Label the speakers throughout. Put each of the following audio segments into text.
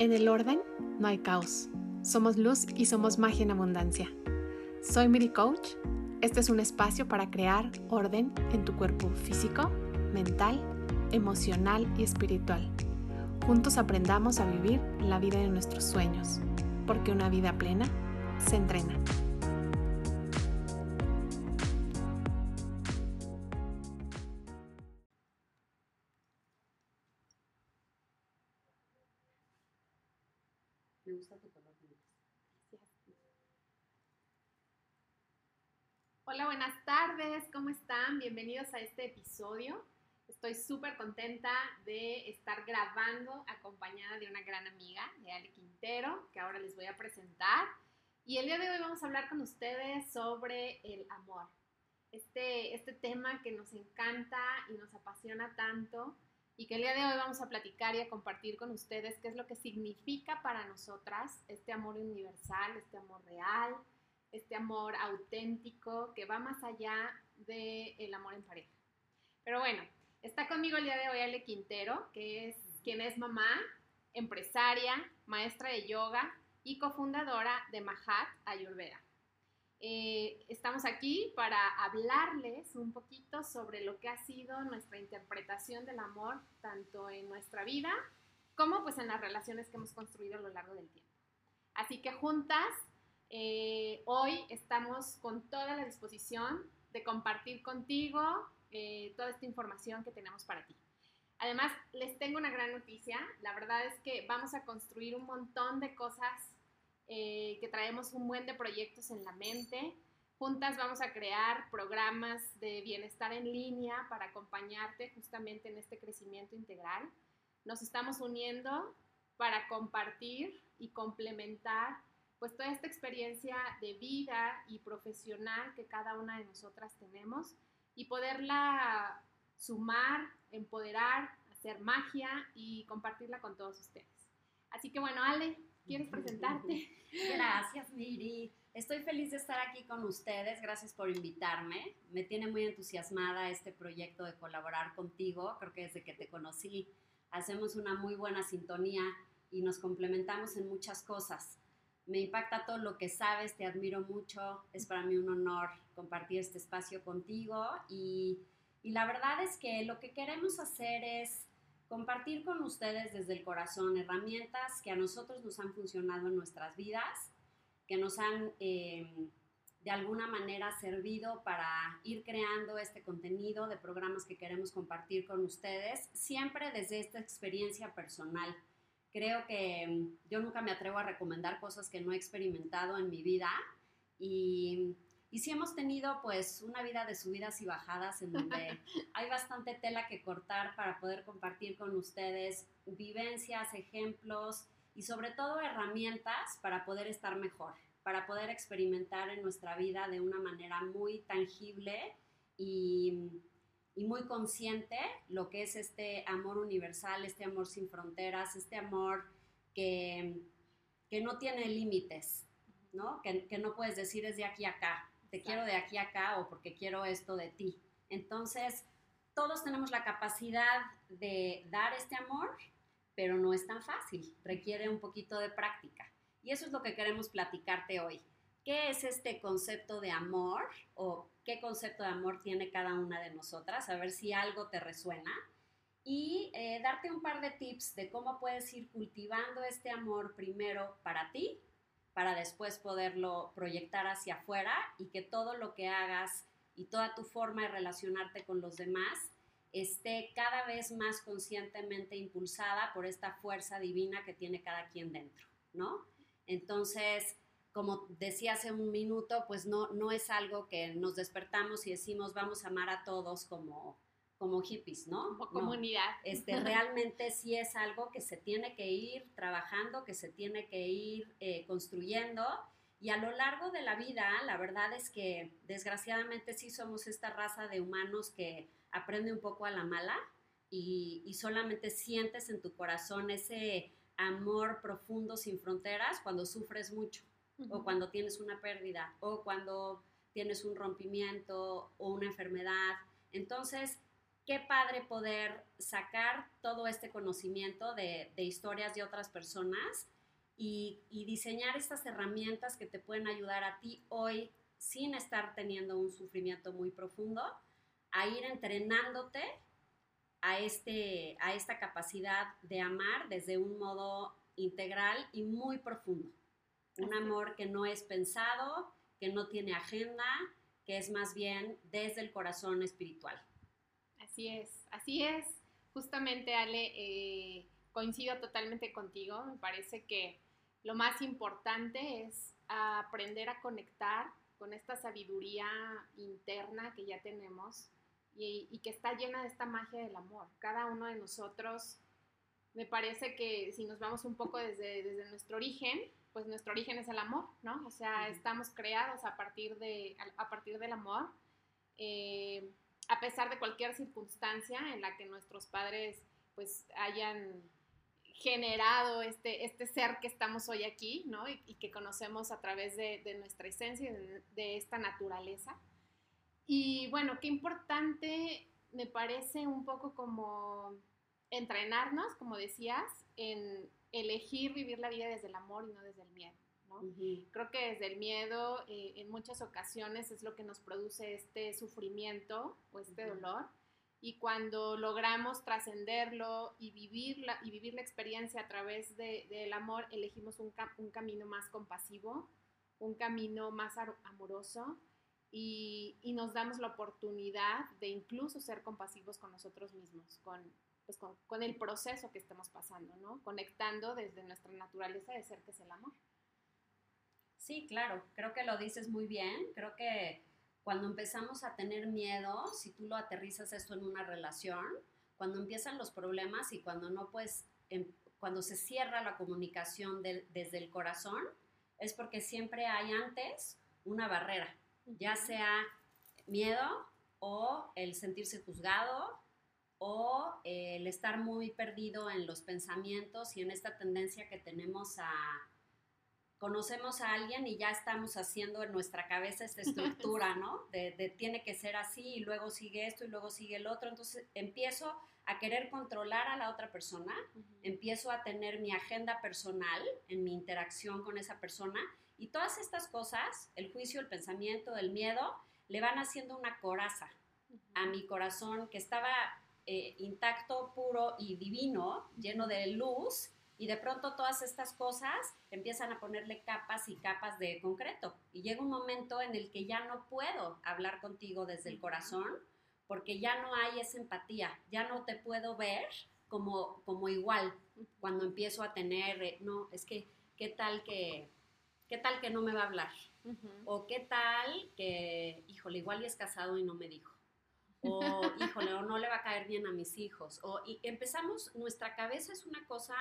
Speaker 1: En el orden no hay caos. Somos luz y somos magia en abundancia. Soy Miri Coach. Este es un espacio para crear orden en tu cuerpo físico, mental, emocional y espiritual. Juntos aprendamos a vivir la vida de nuestros sueños, porque una vida plena se entrena. Bienvenidos a este episodio. Estoy súper contenta de estar grabando acompañada de una gran amiga, de Ale Quintero, que ahora les voy a presentar. Y el día de hoy vamos a hablar con ustedes sobre el amor. Este, este tema que nos encanta y nos apasiona tanto y que el día de hoy vamos a platicar y a compartir con ustedes qué es lo que significa para nosotras este amor universal, este amor real, este amor auténtico que va más allá del amor en pareja. Pero bueno, está conmigo el día de hoy Ale Quintero, que es quien es mamá, empresaria, maestra de yoga y cofundadora de Mahat Ayurveda. Eh, estamos aquí para hablarles un poquito sobre lo que ha sido nuestra interpretación del amor, tanto en nuestra vida como pues en las relaciones que hemos construido a lo largo del tiempo. Así que juntas, eh, hoy estamos con toda la disposición compartir contigo eh, toda esta información que tenemos para ti. Además, les tengo una gran noticia. La verdad es que vamos a construir un montón de cosas eh, que traemos un buen de proyectos en la mente. Juntas vamos a crear programas de bienestar en línea para acompañarte justamente en este crecimiento integral. Nos estamos uniendo para compartir y complementar pues toda esta experiencia de vida y profesional que cada una de nosotras tenemos y poderla sumar, empoderar, hacer magia y compartirla con todos ustedes. Así que bueno, Ale, ¿Quieres presentarte?
Speaker 2: Gracias, Miri. Estoy feliz de estar aquí con ustedes. Gracias por invitarme. Me tiene muy entusiasmada este proyecto de colaborar contigo. Creo que desde que te conocí hacemos una muy buena sintonía y nos complementamos en muchas cosas. Me impacta todo lo que sabes, te admiro mucho. Es para mí un honor compartir este espacio contigo y, y la verdad es que lo que queremos hacer es compartir con ustedes desde el corazón herramientas que a nosotros nos han funcionado en nuestras vidas, que nos han eh, de alguna manera servido para ir creando este contenido de programas que queremos compartir con ustedes, siempre desde esta experiencia personal. Creo que mm, yo nunca me atrevo a recomendar cosas que no he experimentado en mi vida y y sí hemos tenido pues una vida de subidas y bajadas en donde hay bastante tela que cortar para poder compartir con ustedes vivencias, ejemplos y sobre todo herramientas para poder estar mejor, para poder experimentar en nuestra vida de una manera muy tangible y, y muy consciente lo que es este amor universal, este amor sin fronteras, este amor que, que no tiene límites, ¿no? Que, que no puedes decir es de aquí a acá, te quiero de aquí a acá o porque quiero esto de ti. Entonces, todos tenemos la capacidad de dar este amor, pero no es tan fácil, requiere un poquito de práctica. Y eso es lo que queremos platicarte hoy. ¿Qué es este concepto de amor o qué concepto de amor tiene cada una de nosotras? A ver si algo te resuena. Y eh, darte un par de tips de cómo puedes ir cultivando este amor primero para ti para después poderlo proyectar hacia afuera y que todo lo que hagas y toda tu forma de relacionarte con los demás esté cada vez más conscientemente impulsada por esta fuerza divina que tiene cada quien dentro, ¿no? Entonces, como decía hace un minuto, pues no, no es algo que nos despertamos y decimos vamos a amar a todos como, como hippies, ¿no?
Speaker 1: Como comunidad.
Speaker 2: este, realmente sí es algo que se tiene que ir trabajando, que se tiene que ir eh, construyendo. Y a lo largo de la vida, la verdad es que desgraciadamente sí somos esta raza de humanos que aprende un poco a la mala y, y solamente sientes en tu corazón ese amor profundo sin fronteras cuando sufres mucho o cuando tienes una pérdida o cuando tienes un rompimiento o una enfermedad. Entonces, qué padre poder sacar todo este conocimiento de, historias de otras personas y, diseñar estas herramientas que te pueden ayudar a ti hoy sin estar teniendo un sufrimiento muy profundo, a ir entrenándote a, este, a esta capacidad de amar desde un modo integral y muy profundo. Un amor que no es pensado, que no tiene agenda, que es más bien desde el corazón espiritual.
Speaker 1: Así es, así es. Justamente, Ale, eh, coincido totalmente contigo. Me parece que lo más importante es aprender a conectar con esta sabiduría interna que ya tenemos y, que está llena de esta magia del amor. Cada uno de nosotros, me parece que si nos vamos un poco desde, desde nuestro origen, pues nuestro origen es el amor, ¿no? O sea, estamos creados a partir, de, a, partir del amor. Eh, a pesar de cualquier circunstancia en la que nuestros padres pues hayan generado este, este ser que estamos hoy aquí, ¿no? Y, que conocemos a través de, nuestra esencia y de, esta naturaleza. Y bueno, qué importante me parece un poco como entrenarnos, como decías, en elegir vivir la vida desde el amor y no desde el miedo. Creo que desde el miedo eh, en muchas ocasiones es lo que nos produce este sufrimiento o este dolor. Y cuando logramos trascenderlo y vivir, la, y vivir la experiencia a través del amor, elegimos un, un, camino más compasivo, un camino más amoroso y, y, nos damos la oportunidad de incluso ser compasivos con nosotros mismos, con, pues con, con el proceso que estamos pasando, ¿no? Conectando desde nuestra naturaleza de ser que es el amor.
Speaker 2: Sí, claro, creo que lo dices muy bien. Creo que cuando empezamos a tener miedo, si tú lo aterrizas esto en una relación, cuando empiezan los problemas y cuando no pues, cuando se cierra la comunicación desde el corazón, es porque siempre hay antes una barrera, ya sea miedo o el sentirse juzgado o el estar muy perdido en los pensamientos y en esta tendencia que tenemos a conocemos a alguien y ya estamos haciendo en nuestra cabeza esta estructura, ¿no? De, tiene que ser así y luego sigue esto y luego sigue el otro. Entonces empiezo a querer controlar a la otra persona, empiezo a tener mi agenda personal en mi interacción con esa persona y todas estas cosas, el juicio, el pensamiento, el miedo, le van haciendo una coraza a mi corazón que estaba eh, intacto, puro y divino, lleno de luz y de pronto todas estas cosas empiezan a ponerle capas y capas de concreto. Y llega un momento en el que ya no puedo hablar contigo desde el corazón porque ya no hay esa empatía, ya no te puedo ver como, como igual cuando empiezo a tener, eh, no, es que, ¿qué tal que, qué tal que no me va a hablar? O qué tal que, híjole, igual y es casado y no me dijo. O, híjole, o no le va a caer bien a mis hijos. O y empezamos, nuestra cabeza es una cosa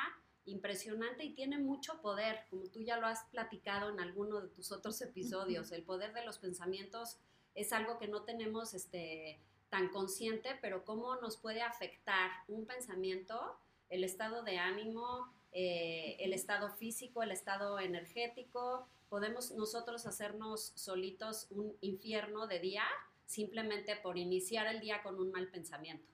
Speaker 2: impresionante y tiene mucho poder, como tú ya lo has platicado en alguno de tus otros episodios. El poder de los pensamientos es algo que no tenemos este, tan consciente, pero cómo nos puede afectar un pensamiento, el estado de ánimo, eh, el estado físico, el estado energético. Podemos nosotros hacernos solitos un infierno de día simplemente por iniciar el día con un mal pensamiento.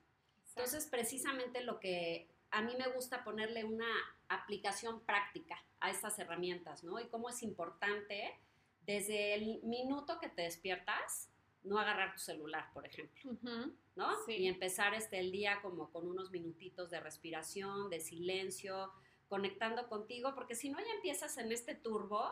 Speaker 2: Entonces, precisamente lo que a mí me gusta ponerle una aplicación práctica a estas herramientas, ¿no? Y cómo es importante desde el minuto que te despiertas, no agarrar tu celular, por ejemplo, ¿no? Y empezar este, el día como con unos minutitos de respiración, de silencio, conectando contigo, porque si no ya empiezas en este turbo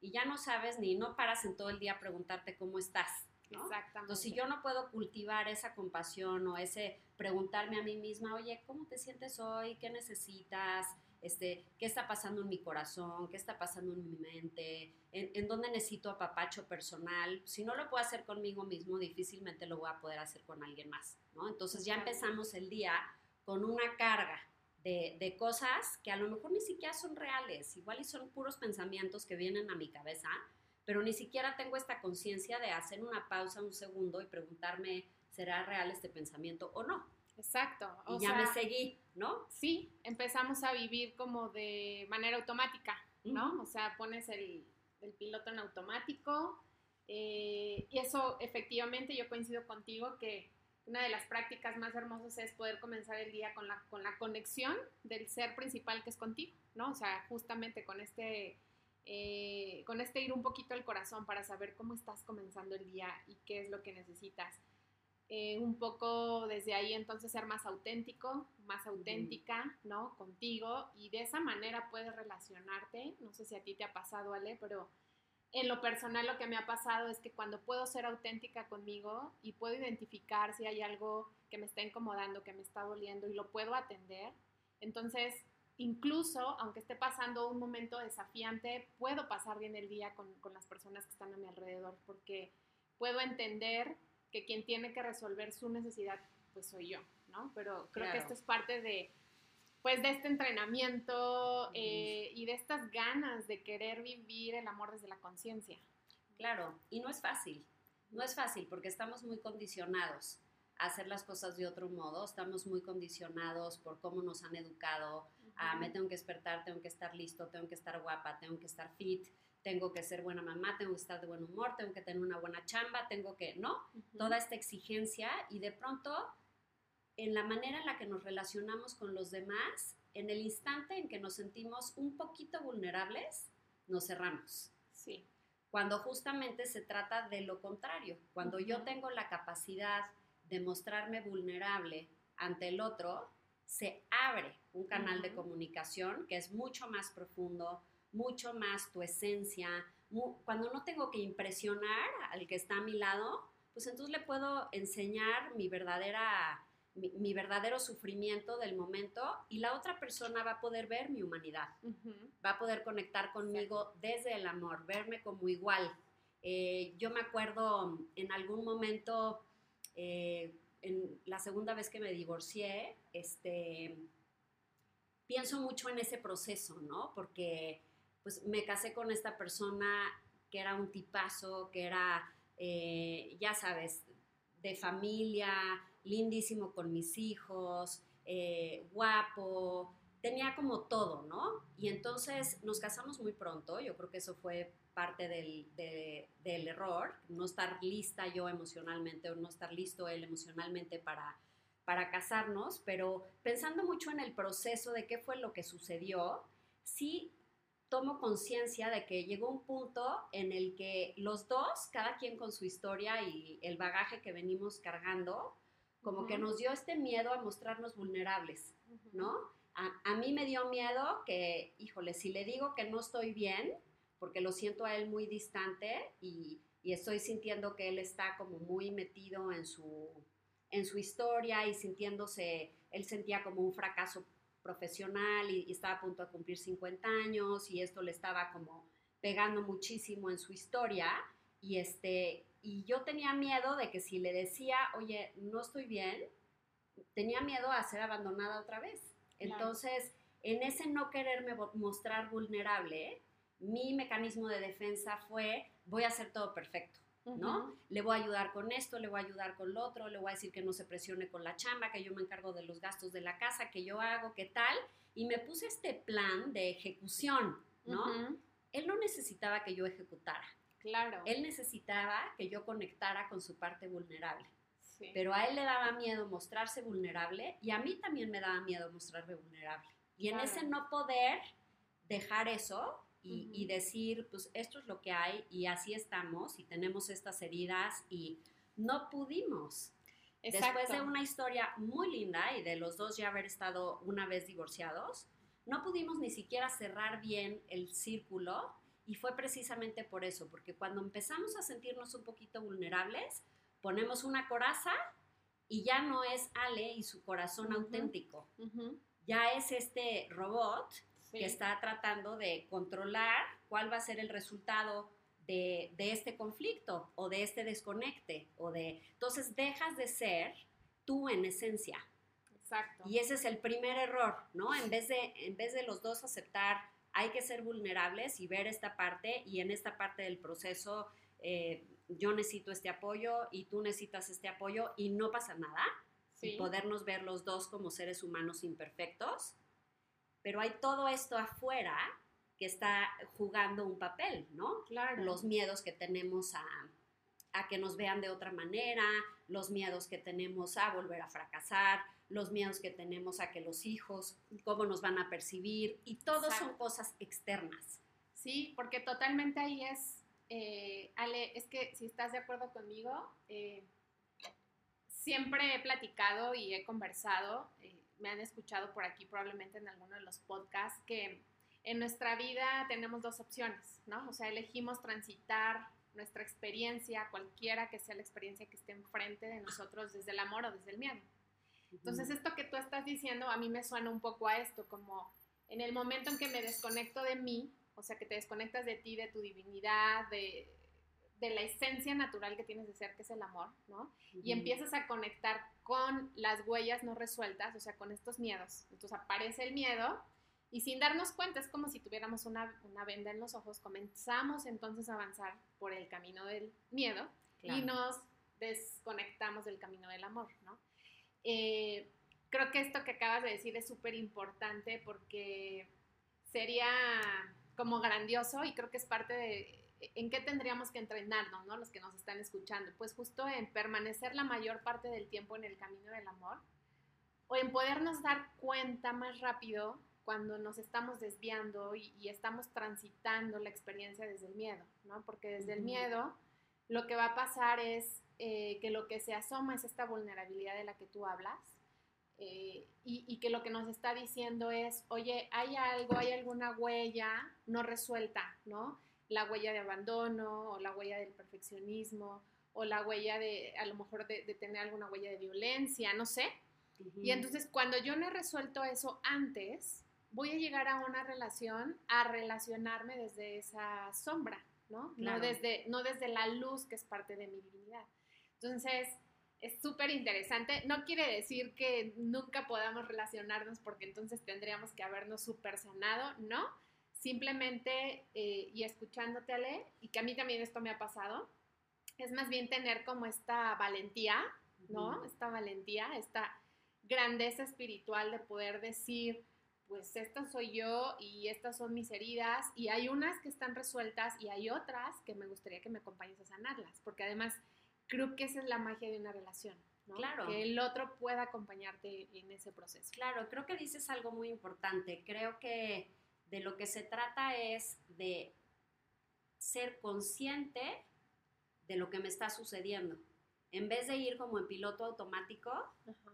Speaker 2: y ya no sabes ni no paras en todo el día a preguntarte cómo estás, Exactamente. Entonces, si yo no puedo cultivar esa compasión o ese preguntarme a mí misma, oye, ¿cómo te sientes hoy? ¿Qué necesitas? Este, ¿Qué está pasando en mi corazón? ¿Qué está pasando en mi mente? ¿En, dónde necesito apapacho personal? Si no lo puedo hacer conmigo mismo, difícilmente lo voy a poder hacer con alguien más, ¿no? Entonces ya empezamos el día con una carga de, de, cosas que a lo mejor ni siquiera son reales, igual y son puros pensamientos que vienen a mi cabeza, pero ni siquiera tengo esta conciencia de hacer una pausa un segundo y preguntarme, ¿será real este pensamiento o no?
Speaker 1: Exacto.
Speaker 2: y ya me seguí, ¿no?
Speaker 1: Sí, empezamos a vivir como de manera automática, ¿no? O sea, pones el, piloto en automático eh, y eso efectivamente yo coincido contigo que una de las prácticas más hermosas es poder comenzar el día con la, con la conexión del ser principal que es contigo, ¿no? O sea, justamente con este, eh, con este ir un poquito al corazón para saber cómo estás comenzando el día y qué es lo que necesitas. Eh, un poco desde ahí entonces ser más auténtico, más auténtica, ¿no? Contigo y de esa manera puedes relacionarte. No sé si a ti te ha pasado, Ale, pero en lo personal lo que me ha pasado es que cuando puedo ser auténtica conmigo y puedo identificar si hay algo que me está incomodando, que me está doliendo y lo puedo atender, entonces incluso aunque esté pasando un momento desafiante, puedo pasar bien el día con, las personas que están a mi alrededor porque puedo entender que quien tiene que resolver su necesidad pues soy yo, ¿no? Pero creo que esto es parte de pues de este entrenamiento eh, y de estas ganas de querer vivir el amor desde la conciencia.
Speaker 2: Claro, y no es fácil, no es fácil porque estamos muy condicionados a hacer las cosas de otro modo, estamos muy condicionados por cómo nos han educado, a me tengo que despertar, tengo que estar listo, tengo que estar guapa, tengo que estar fit, tengo que ser buena mamá, tengo que estar de buen humor, tengo que tener una buena chamba, tengo que, ¿no? Toda esta exigencia y de pronto en la manera en la que nos relacionamos con los demás, en el instante en que nos sentimos un poquito vulnerables, nos cerramos.
Speaker 1: Sí.
Speaker 2: Cuando justamente se trata de lo contrario, cuando yo tengo la capacidad de mostrarme vulnerable ante el otro, se abre un canal de comunicación que es mucho más profundo, mucho más tu esencia. cuando no tengo que impresionar al que está a mi lado, pues entonces le puedo enseñar mi verdadera mi, verdadero sufrimiento del momento y la otra persona va a poder ver mi humanidad, va a poder conectar conmigo desde el amor, verme como igual. Eh, yo me acuerdo en algún momento, eh, la segunda vez que me divorcié, este, pienso mucho en ese proceso, ¿no? Porque pues me casé con esta persona que era un tipazo, que era, eh, ya sabes, de familia, lindísimo con mis hijos, eh, guapo, tenía como todo, ¿no? Y entonces nos casamos muy pronto, yo creo que eso fue parte del, del, error, no estar lista yo emocionalmente o no estar listo él emocionalmente para, para casarnos, pero pensando mucho en el proceso de qué fue lo que sucedió, sí tomo conciencia de que llegó un punto en el que los dos, cada quien con su historia y el bagaje que venimos cargando, como que nos dio este miedo a mostrarnos vulnerables, ¿no? A, mí me dio miedo que, híjole, si le digo que no estoy bien, porque lo siento a él muy distante y, estoy sintiendo que él está como muy metido en su, en su historia y sintiéndose, él sentía como un fracaso profesional y, y, estaba a punto de cumplir 50 años y esto le estaba como pegando muchísimo en su historia y este y yo tenía miedo de que si le decía, oye, no estoy bien, tenía miedo a ser abandonada otra vez. Entonces, en ese no quererme mostrar vulnerable, mi mecanismo de defensa fue, voy a hacer todo perfecto. ¿no? Le voy a ayudar con esto, le voy a ayudar con lo otro, le voy a decir que no se presione con la chamba, que yo me encargo de los gastos de la casa, que yo hago, que tal. Y me puse este plan de ejecución, ¿no? Él no necesitaba que yo ejecutara.
Speaker 1: Claro.
Speaker 2: Él necesitaba que yo conectara con su parte vulnerable. Pero a él le daba miedo mostrarse vulnerable y a mí también me daba miedo mostrarme vulnerable. Y en ese no poder dejar eso y, decir, pues esto es lo que hay y así estamos y tenemos estas heridas y no pudimos. Después de una historia muy linda y de los dos ya haber estado una vez divorciados, no pudimos ni siquiera cerrar bien el círculo y fue precisamente por eso, porque cuando empezamos a sentirnos un poquito vulnerables, ponemos una coraza y ya no es Ale y su corazón auténtico. Ya es este robot que está tratando de controlar cuál va a ser el resultado de, de, este conflicto o de este desconecte o de entonces dejas de ser tú en esencia.
Speaker 1: Exacto.
Speaker 2: Y ese es el primer error, ¿no? En vez de en vez de los dos aceptar hay que ser vulnerables y ver esta parte y en esta parte del proceso eh, yo necesito este apoyo y tú necesitas este apoyo y no pasa nada. Y podernos ver los dos como seres humanos imperfectos. Pero hay todo esto afuera que está jugando un papel, ¿no?
Speaker 1: Claro.
Speaker 2: Los miedos que tenemos a, a que nos vean de otra manera, los miedos que tenemos a volver a fracasar, los miedos que tenemos a que los hijos, cómo nos van a percibir, y todo son cosas externas.
Speaker 1: Sí, porque totalmente ahí es, eh, Ale, es que si estás de acuerdo conmigo, eh, siempre he platicado y he conversado, eh, me han escuchado por aquí probablemente en alguno de los podcasts, que en nuestra vida tenemos dos opciones, ¿no? O sea, elegimos transitar nuestra experiencia, cualquiera que sea la experiencia que esté enfrente de nosotros, desde el amor o desde el miedo. Entonces, esto que tú estás diciendo a mí me suena un poco a esto, como en el momento en que me desconecto de mí, o sea, que te desconectas de ti, de tu divinidad, de, la esencia natural que tienes de ser, que es el amor, ¿no? Y empiezas a conectar con las huellas no resueltas, o sea, con estos miedos. Entonces aparece el miedo y sin darnos cuenta, es como si tuviéramos una, venda en los ojos, comenzamos entonces a avanzar por el camino del miedo y nos desconectamos del camino del amor, ¿no? Eh, creo que esto que acabas de decir es súper importante porque sería como grandioso y creo que es parte de en qué tendríamos que entrenarnos, ¿no? Los que nos están escuchando, pues justo en permanecer la mayor parte del tiempo en el camino del amor o en podernos dar cuenta más rápido cuando nos estamos desviando y, estamos transitando la experiencia desde el miedo, ¿no? Porque desde el miedo lo que va a pasar es eh, que lo que se asoma es esta vulnerabilidad de la que tú hablas eh, y, y, que lo que nos está diciendo es, oye, hay algo, hay alguna huella no resuelta, ¿no? La huella de abandono o la huella del perfeccionismo o la huella de, a lo mejor, de, de tener alguna huella de violencia, no sé. Y entonces cuando yo no he resuelto eso antes, voy a llegar a una relación a relacionarme desde esa sombra, ¿no? No, desde, no desde la luz que es parte de mi divinidad. Entonces, es súper interesante. No quiere decir que nunca podamos relacionarnos porque entonces tendríamos que habernos súper sanado, ¿no? Simplemente, eh, y escuchándote, Ale, y que a mí también esto me ha pasado, es más bien tener como esta valentía, ¿no? Esta valentía, esta grandeza espiritual de poder decir, pues esta soy yo y estas son mis heridas y hay unas que están resueltas y hay otras que me gustaría que me acompañes a sanarlas, porque además creo que esa es la magia de una relación. ¿no? Claro. Que el otro pueda acompañarte en ese proceso.
Speaker 2: Claro, creo que dices algo muy importante. Creo que de lo que se trata es de ser consciente de lo que me está sucediendo. En vez de ir como en piloto automático,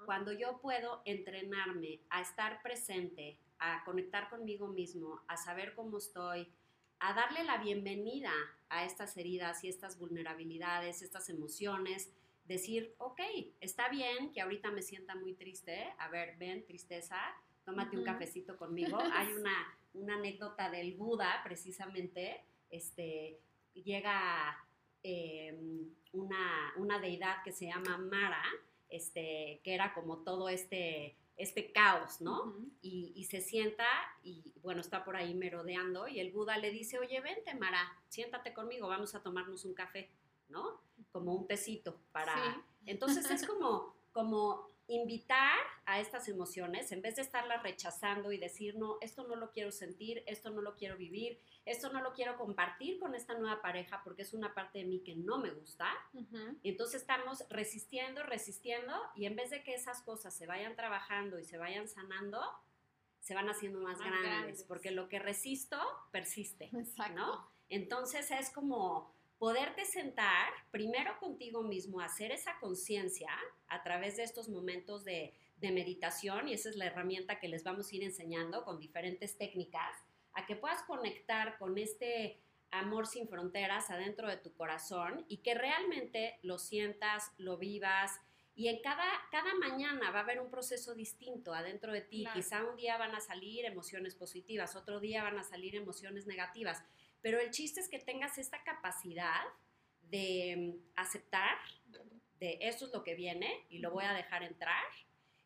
Speaker 2: cuando yo puedo entrenarme a estar presente, a conectar conmigo mismo, a saber cómo estoy, a darle la bienvenida a estas heridas y estas vulnerabilidades, estas emociones, decir, ok, está bien que ahorita me sienta muy triste, a ver, ven, tristeza, tómate un cafecito conmigo. Hay una, una anécdota del Buda, precisamente, este, llega em, una, una deidad que se llama Mara, este, que era como todo este este caos, ¿no? y, se sienta y, bueno, está por ahí merodeando y el Buda le dice, oye, vente, Mara, siéntate conmigo, vamos a tomarnos un café, ¿no? Como un tecito para... Entonces es como, como invitar a estas emociones, en vez de estarlas rechazando y decir, no, esto no lo quiero sentir, esto no lo quiero vivir, esto no lo quiero compartir con esta nueva pareja porque es una parte de mí que no me gusta. entonces estamos resistiendo, resistiendo y en vez de que esas cosas se vayan trabajando y se vayan sanando, se van haciendo más, grandes, porque lo que resisto persiste, ¿no? Entonces es como poderte sentar primero contigo mismo, hacer esa conciencia a través de estos momentos de, de meditación y esa es la herramienta que les vamos a ir enseñando con diferentes técnicas a que puedas conectar con este amor sin fronteras adentro de tu corazón y que realmente lo sientas, lo vivas. Y en cada, cada mañana va a haber un proceso distinto adentro de ti. Quizá un día van a salir emociones positivas, otro día van a salir emociones negativas. Pero el chiste es que tengas esta capacidad de mm, aceptar de esto es lo que viene y lo voy a dejar entrar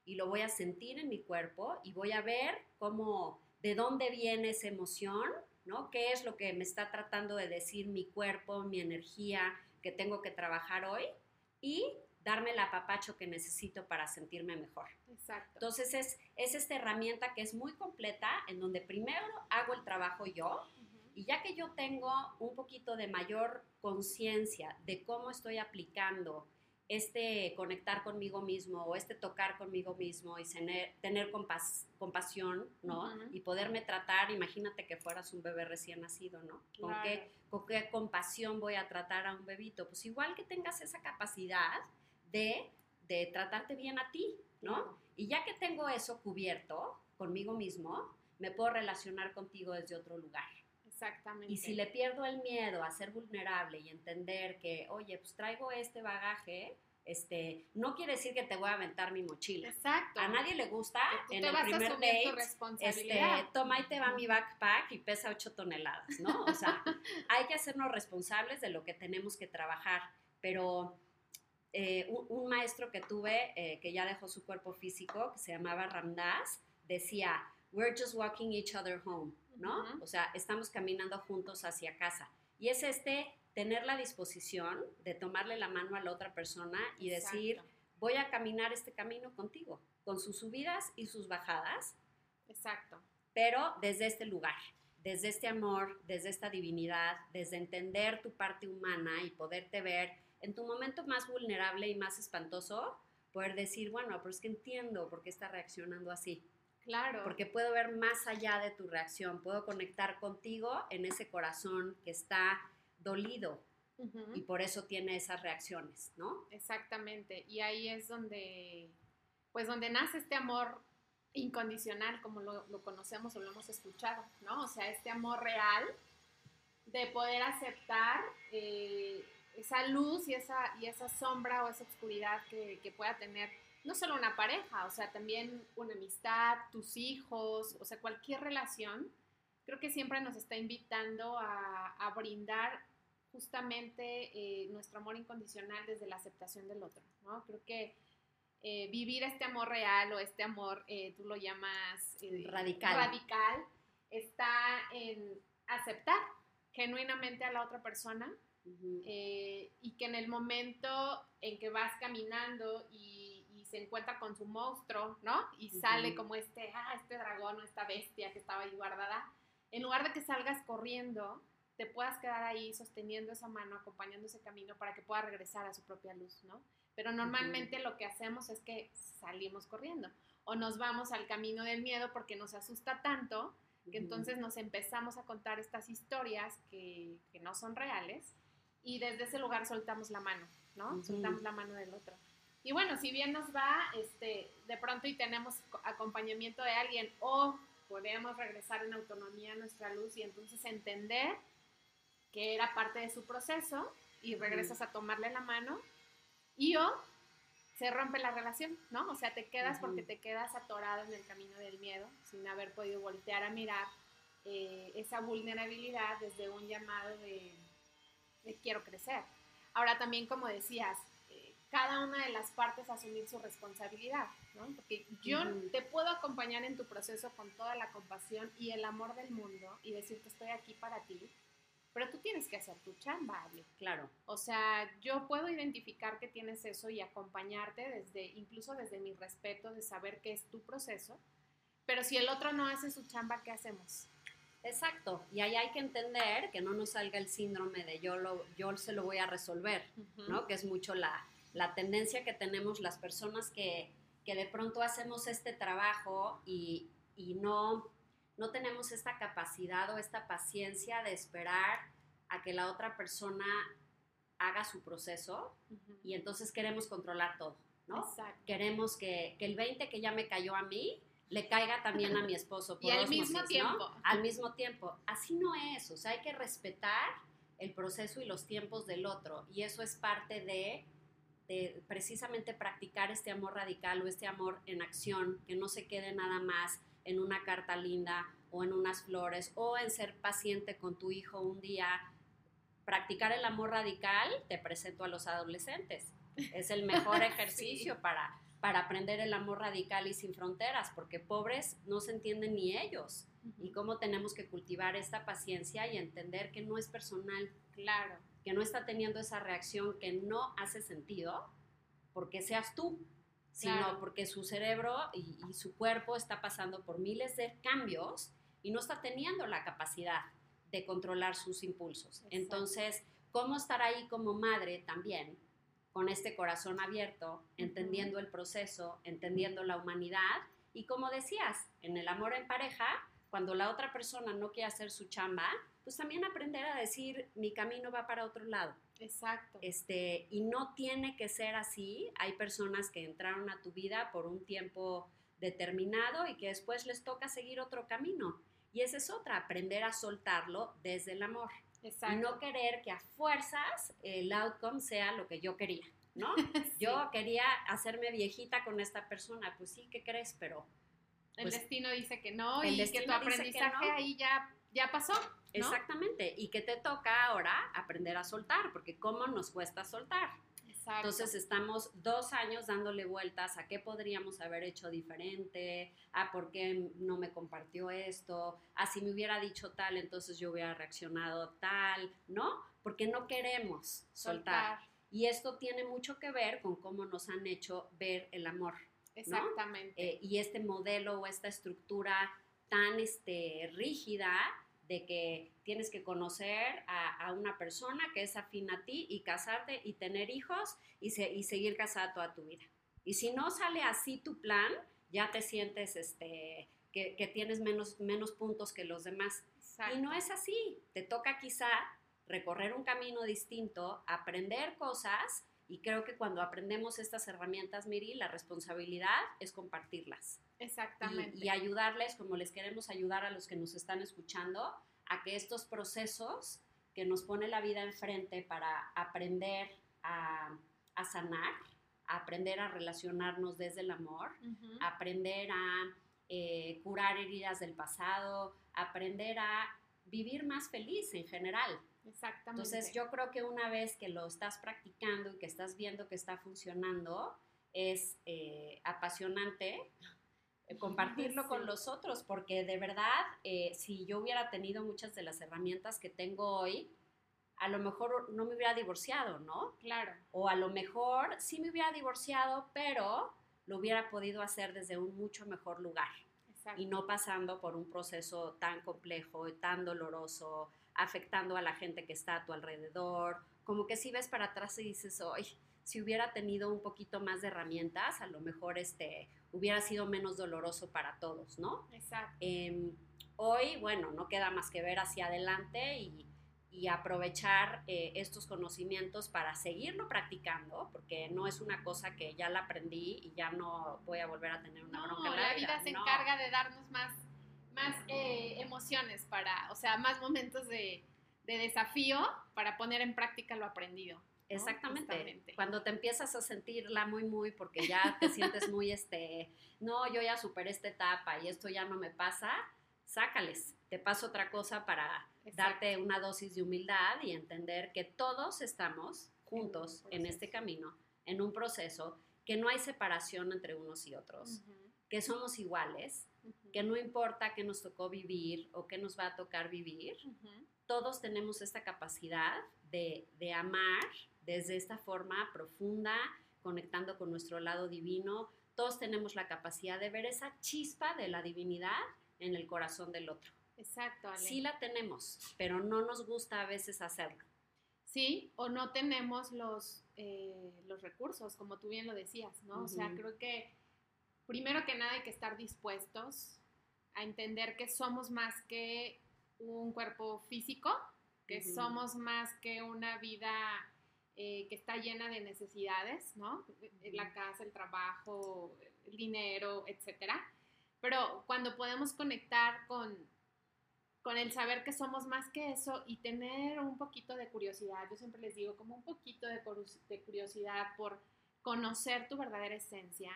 Speaker 2: y lo voy a sentir en mi cuerpo y voy a ver cómo de dónde viene esa emoción, ¿no? ¿Qué es lo que me está tratando de decir mi cuerpo, mi energía que tengo que trabajar hoy? Y darme el apapacho que necesito para sentirme mejor. Exacto. Entonces es, es esta herramienta que es muy completa, en donde primero hago el trabajo yo Y ya que yo tengo un poquito de mayor conciencia de cómo estoy aplicando este conectar conmigo mismo o este tocar conmigo mismo y tener, tener compasión, ¿no? Y poderme tratar, imagínate que fueras un bebé recién nacido, ¿no? ¿Con, qué, ¿Con qué compasión voy a tratar a un bebito? Pues igual que tengas esa capacidad de, de tratarte bien a ti, ¿no? Y ya que tengo eso cubierto conmigo mismo, me puedo relacionar contigo desde otro lugar.
Speaker 1: Exactamente.
Speaker 2: Y si le pierdo el miedo a ser vulnerable y entender que, oye, pues traigo este bagaje, este, no quiere decir que te voy a aventar mi mochila.
Speaker 1: Exacto.
Speaker 2: A nadie le gusta en el primer date, este, toma y te va mi backpack y pesa 8 toneladas, ¿no? O sea, hay que hacernos responsables de lo que tenemos que trabajar, pero eh, un, maestro que tuve, eh, que ya dejó su cuerpo físico, que se llamaba Ramdas, decía, we're just walking each other home, ¿no? O sea, estamos caminando juntos hacia casa. Y es este tener la disposición de tomarle la mano a la otra persona y decir, voy a caminar este camino contigo, con sus subidas y sus bajadas.
Speaker 1: Exacto.
Speaker 2: Pero desde este lugar, desde este amor, desde esta divinidad, desde entender tu parte humana y poderte ver en tu momento más vulnerable y más espantoso, poder decir, bueno, pero es que entiendo por qué está reaccionando así.
Speaker 1: Claro.
Speaker 2: Porque puedo ver más allá de tu reacción, puedo conectar contigo en ese corazón que está dolido y por eso tiene esas reacciones, ¿no?
Speaker 1: Exactamente. Y ahí es donde, pues donde nace este amor incondicional, como lo, conocemos o lo hemos escuchado, ¿no? O sea, este amor real de poder aceptar eh, esa luz y esa, y esa sombra o esa oscuridad que, que pueda tener no solo una pareja, o sea, también una amistad, tus hijos, o sea, cualquier relación, creo que siempre nos está invitando a, brindar justamente eh, nuestro amor incondicional desde la aceptación del otro, ¿no? Creo que eh, vivir este amor real o este amor, eh, tú lo llamas
Speaker 2: radical.
Speaker 1: radical, está en aceptar genuinamente a la otra persona y que en el momento en que vas caminando y se encuentra con su monstruo, ¿no? Y sale como este, ah, este dragón o esta bestia que estaba ahí guardada. En lugar de que salgas corriendo, te puedas quedar ahí sosteniendo esa mano, acompañando ese camino para que pueda regresar a su propia luz, ¿no? Pero normalmente lo que hacemos es que salimos corriendo o nos vamos al camino del miedo porque nos asusta tanto que entonces nos empezamos a contar estas historias que, que, no son reales y desde ese lugar soltamos la mano, ¿no? Soltamos la mano del otro. Y bueno, si bien nos va, este, de pronto y tenemos acompañamiento de alguien o podemos regresar en autonomía a nuestra luz y entonces entender que era parte de su proceso y regresas a tomarle la mano y o se rompe la relación, ¿no? O sea, te quedas porque te quedas atorado en el camino del miedo sin haber podido voltear a mirar eh, esa vulnerabilidad desde un llamado de, de quiero crecer. Ahora también, como decías, cada una de las partes asumir su responsabilidad, ¿no? Porque yo te puedo acompañar en tu proceso con toda la compasión y el amor del mundo y decirte estoy aquí para ti, pero tú tienes que hacer tu chamba, Ale.
Speaker 2: Claro.
Speaker 1: O sea, yo puedo identificar que tienes eso y acompañarte desde, incluso desde mi respeto de saber qué es tu proceso, pero si el otro no hace su chamba, ¿qué hacemos?
Speaker 2: Exacto, y ahí hay que entender que no nos salga el síndrome de yo, lo, yo se lo voy a resolver, ¿no? Que es mucho la, la tendencia que tenemos las personas que, de pronto hacemos este trabajo y, no, no tenemos esta capacidad o esta paciencia de esperar a que la otra persona haga su proceso y entonces queremos controlar todo, ¿no? Queremos que, el 20 que ya me cayó a mí le caiga también a mi esposo.
Speaker 1: y al mismo tiempo.
Speaker 2: Al mismo tiempo. Así no es, o sea, hay que respetar el proceso y los tiempos del otro y eso es parte de de precisamente practicar este amor radical o este amor en acción, que no se quede nada más en una carta linda o en unas flores o en ser paciente con tu hijo un día. Practicar el amor radical, te presento a los adolescentes. Es el mejor ejercicio para, para aprender el amor radical y sin fronteras, porque pobres no se entienden ni ellos. Y cómo tenemos que cultivar esta paciencia y entender que no es personal.
Speaker 1: Claro
Speaker 2: que no está teniendo esa reacción que no hace sentido porque seas tú, sino porque su cerebro y, su cuerpo está pasando por miles de cambios y no está teniendo la capacidad de controlar sus impulsos. Entonces, ¿cómo estar ahí como madre también? con este corazón abierto, entendiendo el proceso, entendiendo la humanidad y como decías, en el amor en pareja, cuando la otra persona no quiere hacer su chamba, pues también aprender a decir, mi camino va para otro lado.
Speaker 1: Exacto.
Speaker 2: Este, y no tiene que ser así. Hay personas que entraron a tu vida por un tiempo determinado y que después les toca seguir otro camino. Y esa es otra, aprender a soltarlo desde el amor. Exacto. Y no querer que a fuerzas el outcome sea lo que yo quería, ¿no? Yo quería hacerme viejita con esta persona, pues sí, ¿qué crees? Pero...
Speaker 1: el pues destino dice que no y que tu aprendizaje ahí ya, ya pasó.
Speaker 2: Exactamente, y que te toca ahora aprender a soltar, porque ¿cómo nos cuesta soltar? Entonces estamos dos años dándole vueltas a qué podríamos haber hecho diferente, a por qué no me compartió esto, a si me hubiera dicho tal, entonces yo hubiera reaccionado tal, ¿no? Porque no queremos soltar. Y esto tiene mucho que ver con cómo nos han hecho ver el amor.
Speaker 1: Exactamente.
Speaker 2: Eh, y este modelo o esta estructura tan este, rígida de que tienes que conocer a, una persona que es afín a ti y casarte y tener hijos y, seguir casada toda tu vida. Y si no sale así tu plan, ya te sientes este, que, tienes menos, menos puntos que los demás. Y no es así. Te toca quizá recorrer un camino distinto, aprender cosas y creo que cuando aprendemos estas herramientas, Miri, la responsabilidad es compartirlas.
Speaker 1: Exactamente.
Speaker 2: Y, ayudarles, como les queremos ayudar a los que nos están escuchando, a que estos procesos que nos pone la vida enfrente para aprender a, sanar, aprender a relacionarnos desde el amor, aprender a eh, curar heridas del pasado, aprender a vivir más feliz en general.
Speaker 1: Exactamente.
Speaker 2: Entonces yo creo que una vez que lo estás practicando y que estás viendo que está funcionando, es eh, apasionante eh, compartirlo con los otros, porque de verdad, eh, si yo hubiera tenido muchas de las herramientas que tengo hoy, a lo mejor no me hubiera divorciado, ¿no?
Speaker 1: Claro.
Speaker 2: O a lo mejor sí me hubiera divorciado, pero lo hubiera podido hacer desde un mucho mejor lugar. Exacto. Y no pasando por un proceso tan complejo y tan doloroso, afectando a la gente que está a tu alrededor. Como que si ves para atrás y dices, hoy si hubiera tenido un poquito más de herramientas, a lo mejor este, hubiera sido menos doloroso para todos, ¿no?
Speaker 1: Exacto.
Speaker 2: Em, hoy, bueno, no queda más que ver hacia adelante y, aprovechar eh, estos conocimientos para seguirlo practicando, porque no es una cosa que ya la aprendí y ya no voy a volver a tener una bronca
Speaker 1: en la, la vida. se encarga de darnos más, más eh, emociones para, o sea, más momentos de, de desafío para poner en práctica lo aprendido.
Speaker 2: Exactamente. Cuando te empiezas a sentirla muy, muy, porque ya te sientes muy, este, no, yo ya superé esta etapa y esto ya no me pasa, sácales. Te paso otra cosa para darte una dosis de humildad y entender que todos estamos juntos en, este camino, en un proceso, que no hay separación entre unos y otros, que somos iguales, que no importa qué nos tocó vivir o qué nos va a tocar vivir, todos tenemos esta capacidad de, de amar desde esta forma profunda, conectando con nuestro lado divino. Todos tenemos la capacidad de ver esa chispa de la divinidad en el corazón del otro.
Speaker 1: Exacto.
Speaker 2: Sí la tenemos, pero no nos gusta a veces hacerlo.
Speaker 1: Sí, o no tenemos los, eh, los recursos, como tú bien lo decías, ¿no? O sea, creo que primero que nada hay que estar dispuestos a entender que somos más que un cuerpo físico, que somos más que una vida eh, que está llena de necesidades, ¿no? La casa, el trabajo, el dinero, etcétera. Pero cuando podemos conectar con, con el saber que somos más que eso y tener un poquito de curiosidad, yo siempre les digo, como un poquito de, curiosidad por conocer tu verdadera esencia,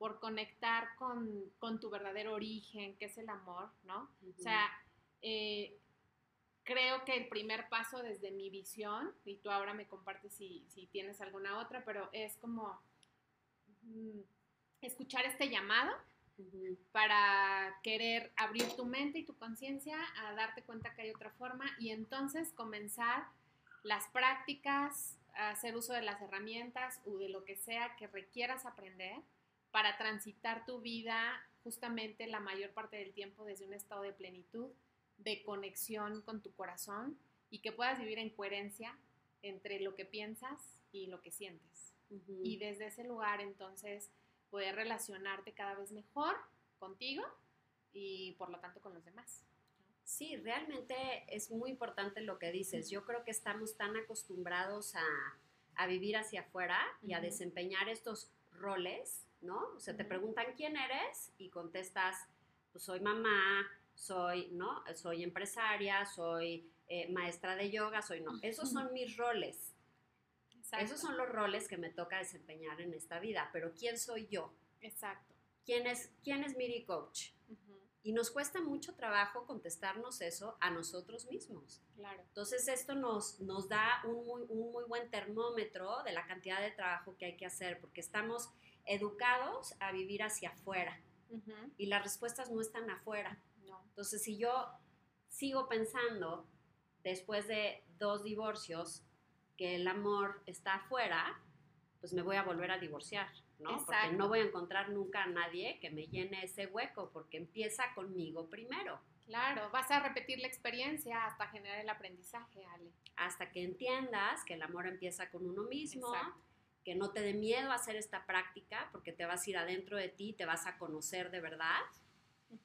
Speaker 1: por conectar con, con, tu verdadero origen, que es el amor, ¿no? O sea, eh, creo que el primer paso desde mi visión, y tú ahora me compartes si, tienes alguna otra, pero es como mm, escuchar este llamado para querer abrir tu mente y tu conciencia a darte cuenta que hay otra forma y entonces comenzar las prácticas, hacer uso de las herramientas o de lo que sea que requieras aprender para transitar tu vida justamente la mayor parte del tiempo desde un estado de plenitud de conexión con tu corazón y que puedas vivir en coherencia entre lo que piensas y lo que sientes. Y desde ese lugar entonces poder relacionarte cada vez mejor contigo y por lo tanto con los demás.
Speaker 2: Sí, realmente es muy importante lo que dices. Yo creo que estamos tan acostumbrados a, a vivir hacia afuera y a desempeñar estos roles, ¿no? O sea, te preguntan quién eres y contestas, pues soy mamá, soy, ¿no? Soy empresaria, soy eh, maestra de yoga, soy, no. Esos son mis roles. Esos son los roles que me toca desempeñar en esta vida, pero ¿quién soy yo?
Speaker 1: Exacto.
Speaker 2: ¿Quién es, quién es Miri Coach? Y nos cuesta mucho trabajo contestarnos eso a nosotros mismos.
Speaker 1: Claro.
Speaker 2: Entonces esto nos, nos da un muy, un muy buen termómetro de la cantidad de trabajo que hay que hacer, porque estamos educados a vivir hacia afuera y las respuestas no están afuera.
Speaker 1: No.
Speaker 2: Entonces si yo sigo pensando, después de dos divorcios, que el amor está afuera, pues me voy a volver a divorciar. ¿no? Porque no voy a encontrar nunca a nadie que me llene ese hueco, porque empieza conmigo primero.
Speaker 1: Claro, vas a repetir la experiencia hasta generar el aprendizaje, Ale.
Speaker 2: Hasta que entiendas que el amor empieza con uno mismo, que no te dé miedo hacer esta práctica, porque te vas a ir adentro de ti, te vas a conocer de verdad.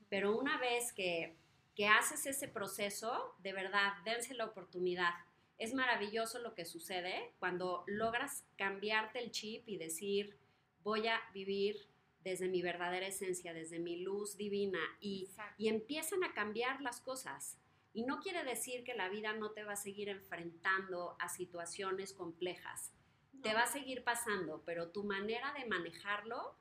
Speaker 2: Pero una vez que, que haces ese proceso, de verdad, dense la oportunidad. Es maravilloso lo que sucede cuando logras cambiarte el chip y decir, voy a vivir desde mi verdadera esencia, desde mi luz divina y, y, empiezan a cambiar las cosas. Y no quiere decir que la vida no te va a seguir enfrentando a situaciones complejas. Te va a seguir pasando, pero tu manera de manejarlo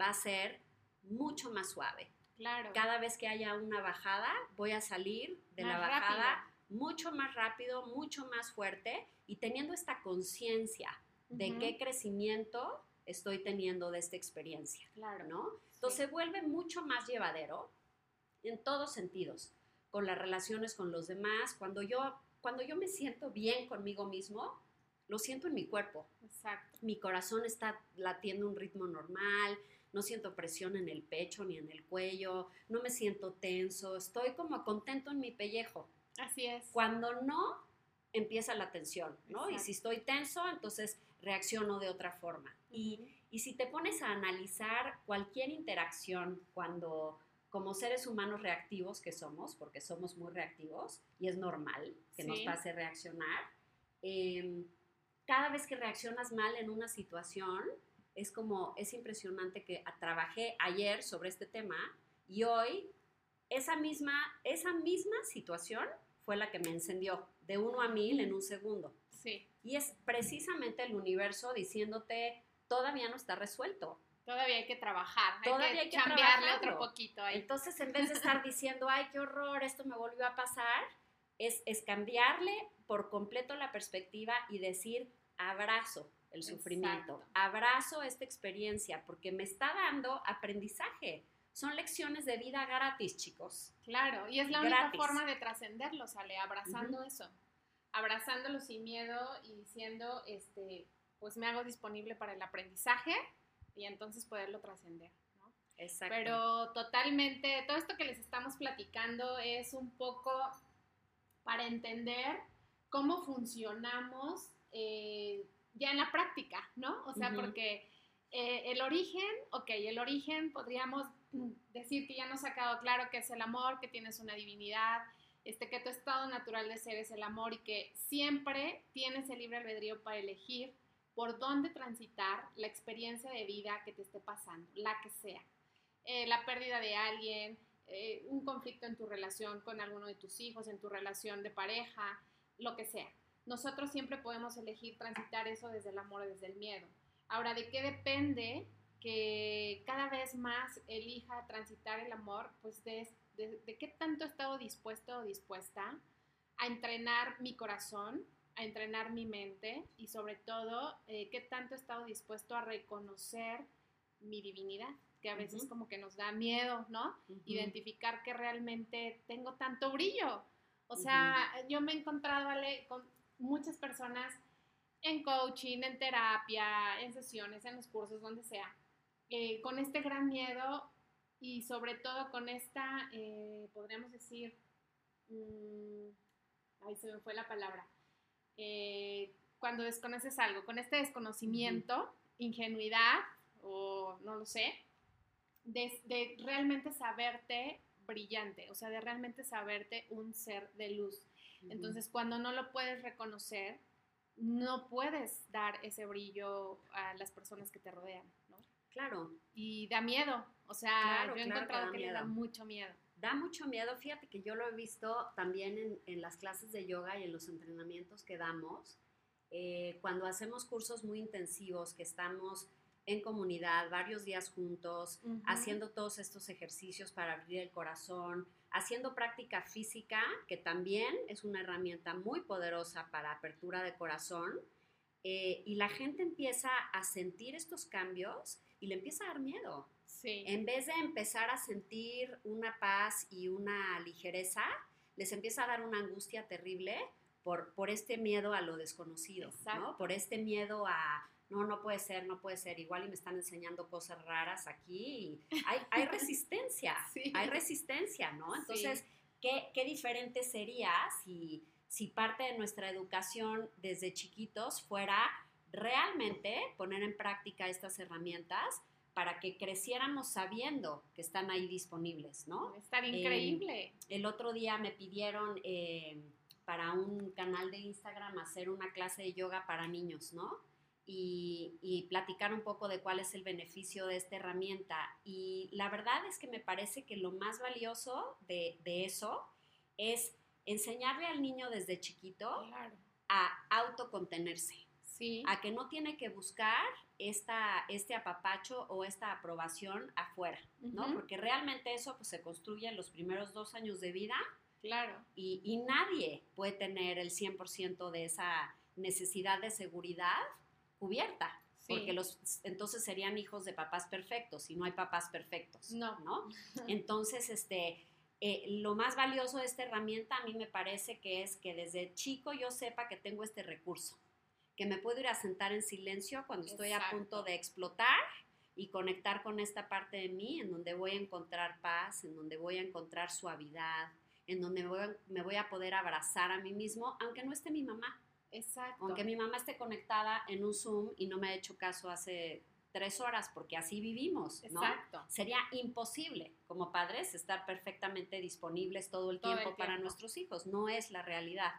Speaker 2: va a ser mucho más suave.
Speaker 1: Claro.
Speaker 2: Cada vez que haya una bajada, voy a salir de la bajada mucho más rápido, mucho más fuerte y teniendo esta conciencia de qué crecimiento estoy teniendo de esta experiencia.
Speaker 1: Claro.
Speaker 2: ¿no? Entonces se vuelve mucho más llevadero en todos sentidos, con las relaciones con los demás. Cuando yo, cuando yo me siento bien conmigo mismo, lo siento en mi cuerpo.
Speaker 1: Exacto.
Speaker 2: Mi corazón está latiendo un ritmo normal, no siento presión en el pecho ni en el cuello, no me siento tenso, estoy como contento en mi pellejo.
Speaker 1: Así es.
Speaker 2: Cuando no, empieza la tensión, ¿no? Y si estoy tenso, entonces reacciono de otra forma. y, y si te pones a analizar cualquier interacción cuando como seres humanos reactivos que somos, porque somos muy reactivos y es normal que nos pase reaccionar, em, cada vez que reaccionas mal en una situación, es como, es impresionante que trabajé ayer sobre este tema y hoy esa misma, esa misma situación fue la que me encendió de uno a mil en un segundo.
Speaker 1: Sí.
Speaker 2: Y es precisamente el universo diciéndote, todavía no está resuelto.
Speaker 1: Todavía hay que trabajar,
Speaker 2: todavía
Speaker 1: hay que, cambiarle otro poquito ahí.
Speaker 2: Entonces, en vez de estar diciendo, ay, qué horror, esto me volvió a pasar, es, es cambiarle por completo la perspectiva y decir, abrazo el sufrimiento, abrazo esta experiencia, porque me está dando aprendizaje. Son lecciones de vida gratis, chicos.
Speaker 1: Claro, y es la única forma de trascenderlo, sale abrazando eso abrazándolo sin miedo y diciendo, este, pues me hago disponible para el aprendizaje y entonces poderlo trascender. ¿no?
Speaker 2: Exacto.
Speaker 1: Pero totalmente, todo esto que les estamos platicando es un poco para entender cómo funcionamos eh, ya en la práctica, ¿no? O sea, porque eh, el origen, ok, el origen podríamos decir que ya nos ha quedado claro que es el amor, que tienes una divinidad, este, que tu estado natural de ser es el amor y que siempre tienes el libre albedrío para elegir por dónde transitar la experiencia de vida que te esté pasando, la que sea. Eh, la pérdida de alguien, eh, un conflicto en tu relación con alguno de tus hijos, en tu relación de pareja, lo que sea. Nosotros siempre podemos elegir transitar eso desde el amor o desde el miedo. Ahora, ¿de qué depende que cada vez más elija transitar el amor? Pues de, de, qué tanto he estado dispuesto o dispuesta a entrenar mi corazón, a entrenar mi mente y sobre todo eh, qué tanto he estado dispuesto a reconocer mi divinidad, que a veces como que nos da miedo, ¿no? Identificar que realmente tengo tanto brillo. O sea, yo me he encontrado con muchas personas en coaching, en terapia, en sesiones, en los cursos, donde sea, eh, con este gran miedo y sobre todo con esta, eh, podríamos decir, mm, ahí se me fue la palabra, eh, cuando desconoces algo, con este desconocimiento, ingenuidad o no lo sé, de, realmente saberte brillante, o sea, de realmente saberte un ser de luz. Entonces, cuando no lo puedes reconocer, no puedes dar ese brillo a las personas que te rodean, ¿no?
Speaker 2: Claro.
Speaker 1: Y da miedo, o sea, yo he encontrado que, le da mucho miedo.
Speaker 2: Da mucho miedo, fíjate que yo lo he visto también en, en las clases de yoga y en los entrenamientos que damos, eh, cuando hacemos cursos muy intensivos, que estamos en comunidad, varios días juntos, haciendo todos estos ejercicios para abrir el corazón, haciendo práctica física, que también es una herramienta muy poderosa para apertura de corazón, eh, y la gente empieza a sentir estos cambios y le empieza a dar miedo.
Speaker 1: Sí.
Speaker 2: En vez de empezar a sentir una paz y una ligereza, les empieza a dar una angustia terrible por, por este miedo a lo desconocido, ¿no? Por este miedo a no, no puede ser, no puede ser, igual y me están enseñando cosas raras aquí. hay, hay resistencia, hay resistencia, ¿no? Entonces, ¿qué, ¿qué, diferente sería si, si parte de nuestra educación desde chiquitos fuera realmente poner en práctica estas herramientas para que creciéramos sabiendo que están ahí disponibles, ¿no?
Speaker 1: Estar increíble.
Speaker 2: el otro día me pidieron eh, para un canal de Instagram hacer una clase de yoga para niños, ¿no? Y, platicar un poco de cuál es el beneficio de esta herramienta. Y la verdad es que me parece que lo más valioso de, eso es enseñarle al niño desde chiquito a autocontenerse.
Speaker 1: Sí.
Speaker 2: A que no tiene que buscar esta, este apapacho o esta aprobación afuera, ¿no? Porque realmente eso pues, se construye en los primeros dos años de vida.
Speaker 1: Claro.
Speaker 2: Y, y nadie puede tener el 100% de esa necesidad de seguridad cubierta. Porque los, entonces serían hijos de papás perfectos y no hay papás perfectos.
Speaker 1: No.
Speaker 2: ¿no? Entonces, este, eh, lo más valioso de esta herramienta a mí me parece que es que desde chico yo sepa que tengo este recurso, que me puedo ir a sentar en silencio cuando estoy a punto de explotar y conectar con esta parte de mí en donde voy a encontrar paz, en donde voy a encontrar suavidad, en donde me voy a poder abrazar a mí mismo, aunque no esté mi mamá.
Speaker 1: Exacto.
Speaker 2: Aunque mi mamá esté conectada en un Zoom y no me ha hecho caso hace tres horas, porque así vivimos, ¿no?
Speaker 1: Exacto.
Speaker 2: Sería imposible como padres estar perfectamente disponibles todo el, tiempo, para nuestros hijos. No es la realidad.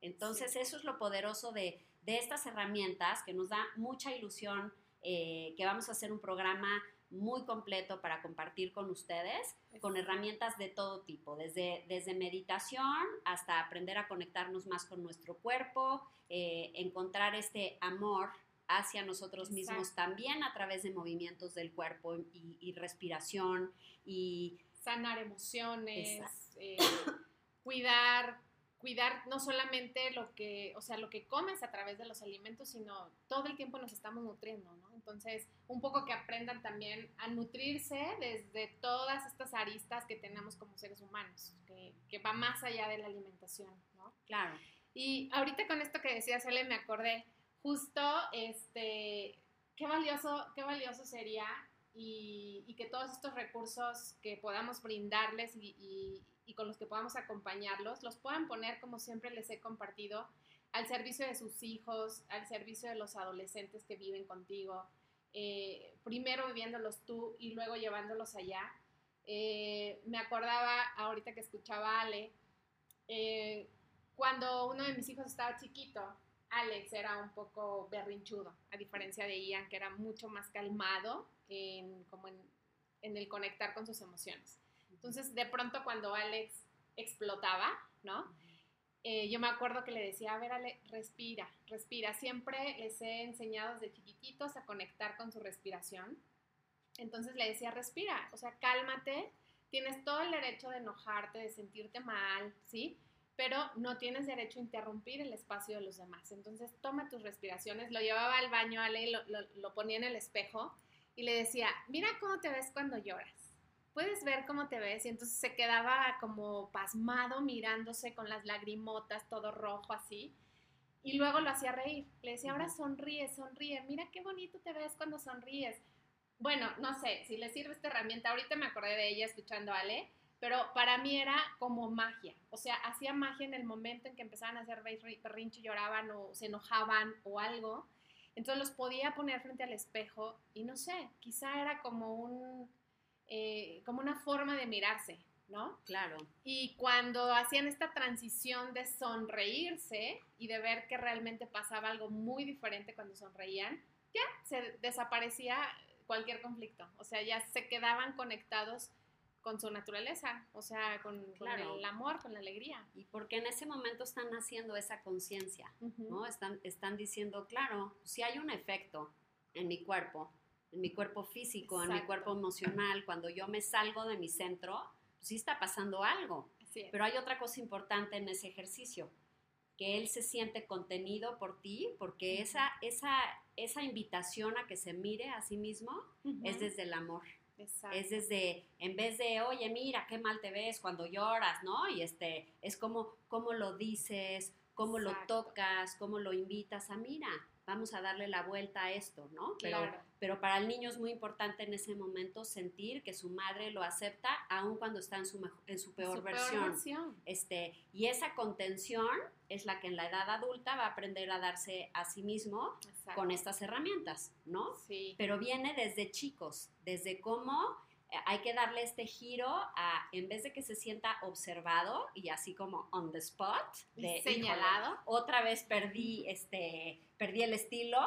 Speaker 2: Entonces, eso es lo poderoso de, estas herramientas que nos da mucha ilusión, eh, que vamos a hacer un programa muy completo para compartir con ustedes, con herramientas de todo tipo, desde, desde meditación hasta aprender a conectarnos más con nuestro cuerpo, eh, encontrar este amor hacia nosotros mismos también a través de movimientos del cuerpo y, respiración y
Speaker 1: sanar emociones, eh, cuidar cuidar no solamente lo que, o sea, lo que comes a través de los alimentos, sino todo el tiempo nos estamos nutriendo, ¿no? Entonces, un poco que aprendan también a nutrirse desde todas estas aristas que tenemos como seres humanos, que, que va más allá de la alimentación, ¿no?
Speaker 2: Claro.
Speaker 1: Y ahorita con esto que decía Cele me acordé, justo, este, qué valioso, qué valioso sería y, y que todos estos recursos que podamos brindarles y y con los que podamos acompañarlos, los puedan poner, como siempre les he compartido, al servicio de sus hijos, al servicio de los adolescentes que viven contigo, eh, primero viviéndolos tú y luego llevándolos allá. Eh, me acordaba ahorita que escuchaba a Ale, eh, cuando uno de mis hijos estaba chiquito, Alex era un poco berrinchudo, a diferencia de Ian, que era mucho más calmado en, como en, en el conectar con sus emociones. Entonces, de pronto cuando Alex explotaba, ¿no? Eh, yo me acuerdo que le decía, a ver, Ale, respira, respira. Siempre les he enseñado desde chiquititos a conectar con su respiración. Entonces le decía, respira, o sea, cálmate, tienes todo el derecho de enojarte, de sentirte mal, ¿sí? Pero no tienes derecho a interrumpir el espacio de los demás. Entonces toma tus respiraciones, lo llevaba al baño, Ale, lo, lo ponía en el espejo y le decía, mira cómo te ves cuando lloras puedes ver cómo te ves. Y entonces se quedaba como pasmado mirándose con las lagrimotas, todo rojo así. Y luego lo hacía reír. Le decía, ahora sonríe, sonríe. Mira qué bonito te ves cuando sonríes. Bueno, no sé si le sirve esta herramienta. Ahorita me acordé de ella escuchando a Ale, pero para mí era como magia. O sea, hacía magia en el momento en que empezaban a hacer berrinche, lloraban o se enojaban o algo. Entonces los podía poner frente al espejo y no sé, quizá era como un, eh, como una forma de mirarse, ¿no?
Speaker 2: Claro.
Speaker 1: Y cuando hacían esta transición de sonreírse y de ver que realmente pasaba algo muy diferente cuando sonreían, ya se desaparecía cualquier conflicto. O sea, ya se quedaban conectados con su naturaleza, o sea, con, el amor, con la alegría.
Speaker 2: Y porque en ese momento están haciendo esa conciencia, ¿no? Están, están diciendo, claro, si hay un efecto en mi cuerpo, en mi cuerpo físico, en mi cuerpo emocional, cuando yo me salgo de mi centro, pues sí está pasando algo. Pero hay otra cosa importante en ese ejercicio, que él se siente contenido por ti, porque esa, esa, esa invitación a que se mire a sí mismo es desde el amor. Es desde, en vez de, oye, mira, qué mal te ves cuando lloras, ¿no? Y este, es como, cómo lo dices, cómo lo tocas, cómo lo invitas a, mira, vamos a darle la vuelta a esto, ¿no? Pero, pero para el niño es muy importante en ese momento sentir que su madre lo acepta aun cuando está en su, en su, peor, versión. Este, y esa contención es la que en la edad adulta va a aprender a darse a sí mismo con estas herramientas, ¿no?
Speaker 1: Sí.
Speaker 2: Pero viene desde chicos, desde cómo hay que darle este giro a, en vez de que se sienta observado y así como on the spot,
Speaker 1: de, señalado,
Speaker 2: otra vez perdí, este, perdí el estilo,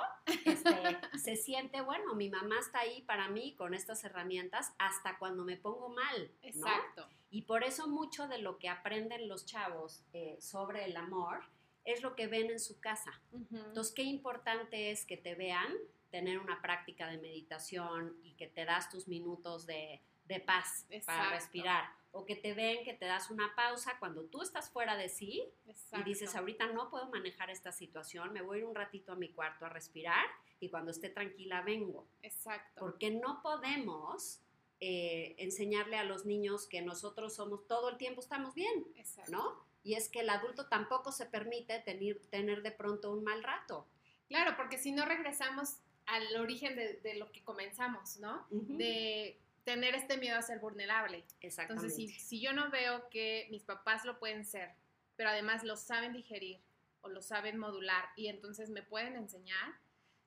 Speaker 2: este, se siente, bueno, mi mamá está ahí para mí con estas herramientas hasta cuando me pongo mal.
Speaker 1: Exacto.
Speaker 2: Y por eso mucho de lo que aprenden los chavos eh, sobre el amor es lo que ven en su casa. Entonces, qué importante es que te vean tener una práctica de meditación y que te das tus minutos de, paz para respirar. O que te ven, que te das una pausa cuando tú estás fuera de sí y dices, ahorita no puedo manejar esta situación, me voy a ir un ratito a mi cuarto a respirar y cuando esté tranquila vengo.
Speaker 1: Exacto.
Speaker 2: Porque no podemos eh, enseñarle a los niños que nosotros somos, todo el tiempo estamos bien, ¿no? Y es que el adulto tampoco se permite tener, tener de pronto un mal rato.
Speaker 1: Claro, porque si no regresamos al origen de, lo que comenzamos, ¿no? De tener este miedo a ser vulnerable.
Speaker 2: Exactamente.
Speaker 1: Entonces, si, yo no veo que mis papás lo pueden ser, pero además lo saben digerir o lo saben modular y entonces me pueden enseñar,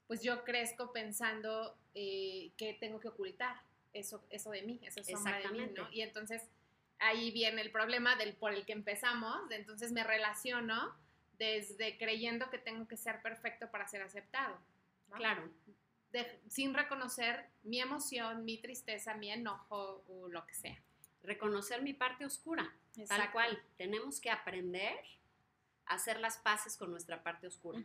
Speaker 1: pues yo crezco pensando eh, que tengo que ocultar eso, eso de mí, eso sombra de mí, ¿no? Y entonces ahí viene el problema del por el que empezamos, de entonces me relaciono desde creyendo que tengo que ser perfecto para ser aceptado.
Speaker 2: Claro.
Speaker 1: sin reconocer mi emoción, mi tristeza, mi enojo o lo que sea.
Speaker 2: Reconocer mi parte oscura, tal cual. Tenemos que aprender a hacer las paces con nuestra parte oscura,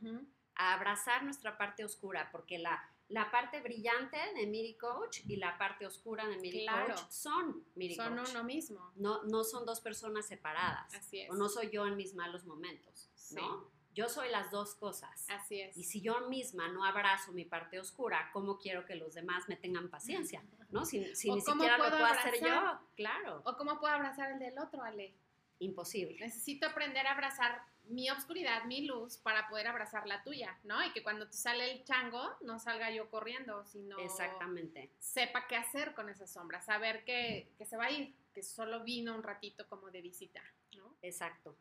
Speaker 2: a abrazar nuestra parte oscura, porque la, la parte brillante de Miri Coach y la parte oscura de Miri Coach son Miri
Speaker 1: son uno mismo.
Speaker 2: No, no son dos personas separadas.
Speaker 1: Así es.
Speaker 2: O no soy yo en mis malos momentos, ¿no? Yo soy las dos cosas.
Speaker 1: Así es.
Speaker 2: Y si yo misma no abrazo mi parte oscura, ¿cómo quiero que los demás me tengan paciencia? ¿No? Si, ni siquiera lo puedo hacer yo, claro.
Speaker 1: ¿O cómo puedo abrazar el del otro, Ale?
Speaker 2: Imposible.
Speaker 1: Necesito aprender a abrazar mi obscuridad, mi luz, para poder abrazar la tuya, ¿no? Y que cuando te sale el chango, no salga yo corriendo, sino...
Speaker 2: Exactamente.
Speaker 1: Sepa qué hacer con esa sombra, saber que, que se va a ir, que solo vino un ratito como de visita, ¿no?
Speaker 2: Exacto.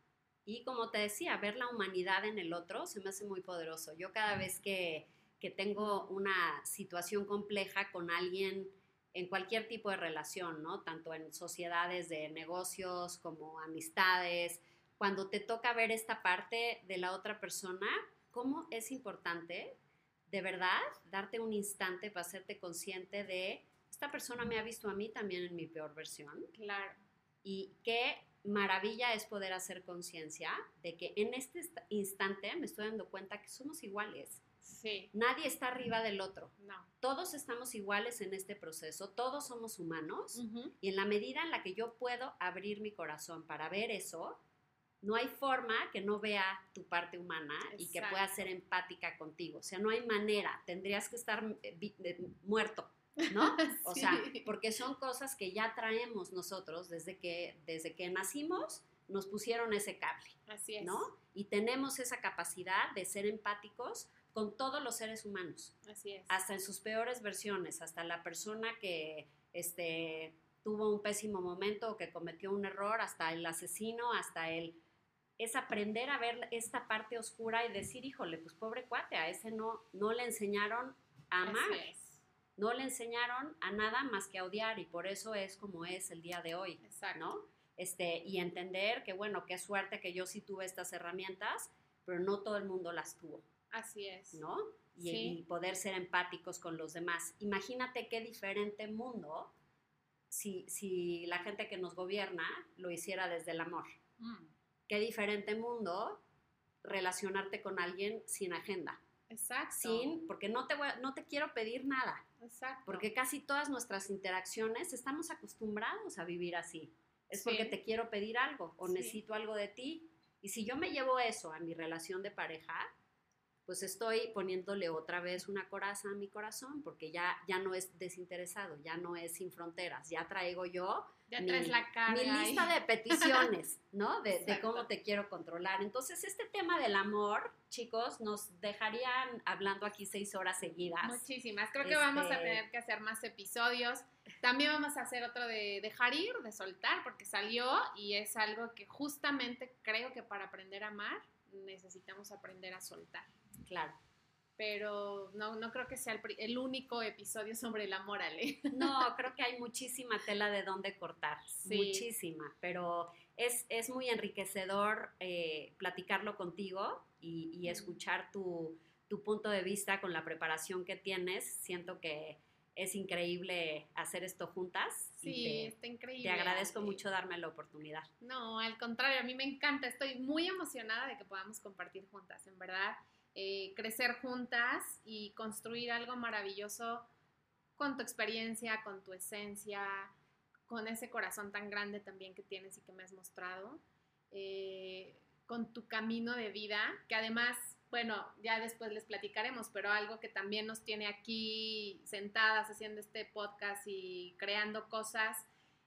Speaker 2: Y como te decía, ver la humanidad en el otro se me hace muy poderoso. Yo cada vez que, tengo una situación compleja con alguien en cualquier tipo de relación, ¿no? Tanto en sociedades de negocios como amistades, cuando te toca ver esta parte de la otra persona, cómo es importante, de verdad, darte un instante para hacerte consciente de, esta persona me ha visto a mí también en mi peor versión.
Speaker 1: Claro.
Speaker 2: Y que maravilla es poder hacer conciencia de que en este instante me estoy dando cuenta que somos iguales.
Speaker 1: Sí.
Speaker 2: Nadie está arriba del otro.
Speaker 1: No.
Speaker 2: Todos estamos iguales en este proceso, todos somos humanos y en la medida en la que yo puedo abrir mi corazón para ver eso, no hay forma que no vea tu parte humana y que pueda ser empática contigo. O sea, no hay manera, tendrías que estar eh, eh, muerto ¿no? O sea, porque son cosas que ya traemos nosotros desde que, desde que nacimos, nos pusieron ese cable.
Speaker 1: Así es.
Speaker 2: ¿No? Y tenemos esa capacidad de ser empáticos con todos los seres humanos.
Speaker 1: Así es.
Speaker 2: Hasta en sus peores versiones, hasta la persona que, este, tuvo un pésimo momento o que cometió un error, hasta el asesino, hasta el... Es aprender a ver esta parte oscura y decir, híjole, pues pobre cuate, a ese no, no le enseñaron a amar. No le enseñaron a nada más que a odiar y por eso es como es el día de hoy, Exacto. ¿no? Este, y entender que, bueno, qué suerte que yo sí tuve estas herramientas, pero no todo el mundo las tuvo.
Speaker 1: Así es.
Speaker 2: ¿No? Y, poder ser empáticos con los demás. Imagínate qué diferente mundo si, si, la gente que nos gobierna lo hiciera desde el amor. Mm. Qué diferente mundo relacionarte con alguien sin agenda.
Speaker 1: Exacto.
Speaker 2: Sin, porque no te, voy, no te quiero pedir nada. Exacto. Porque casi todas nuestras interacciones estamos acostumbrados a vivir así. Es porque te quiero pedir algo o necesito algo de ti. Y si yo me llevo eso a mi relación de pareja, pues estoy poniéndole otra vez una coraza a mi corazón, porque ya, ya no es desinteresado, ya no es sin fronteras, ya traigo yo
Speaker 1: ya mi, la
Speaker 2: mi lista de peticiones, ¿no? De, de, cómo te quiero controlar. Entonces, este tema del amor, chicos, nos dejarían hablando aquí seis horas seguidas.
Speaker 1: Muchísimas. Creo que vamos a este tener que hacer más episodios. También vamos a hacer otro de dejar ir, de soltar, porque salió y es algo que justamente creo que para aprender a amar necesitamos aprender a soltar.
Speaker 2: Claro.
Speaker 1: Pero no, no creo que sea el, único episodio sobre el amor, Ale.
Speaker 2: No, creo que hay muchísima tela de dónde cortar, muchísima, pero es, es muy enriquecedor eh, platicarlo contigo y, escuchar tu, tu punto de vista con la preparación que tienes. Siento que es increíble hacer esto juntas.
Speaker 1: Sí, está increíble.
Speaker 2: Te agradezco mucho darme la oportunidad.
Speaker 1: No, al contrario, a mí me encanta. Estoy muy emocionada de que podamos compartir juntas, en verdad. Eh, crecer juntas y construir algo maravilloso con tu experiencia, con tu esencia, con ese corazón tan grande también que tienes y que me has mostrado, eh, con tu camino de vida, que además bueno, ya después les platicaremos, pero algo que también nos tiene aquí sentadas haciendo este podcast y creando cosas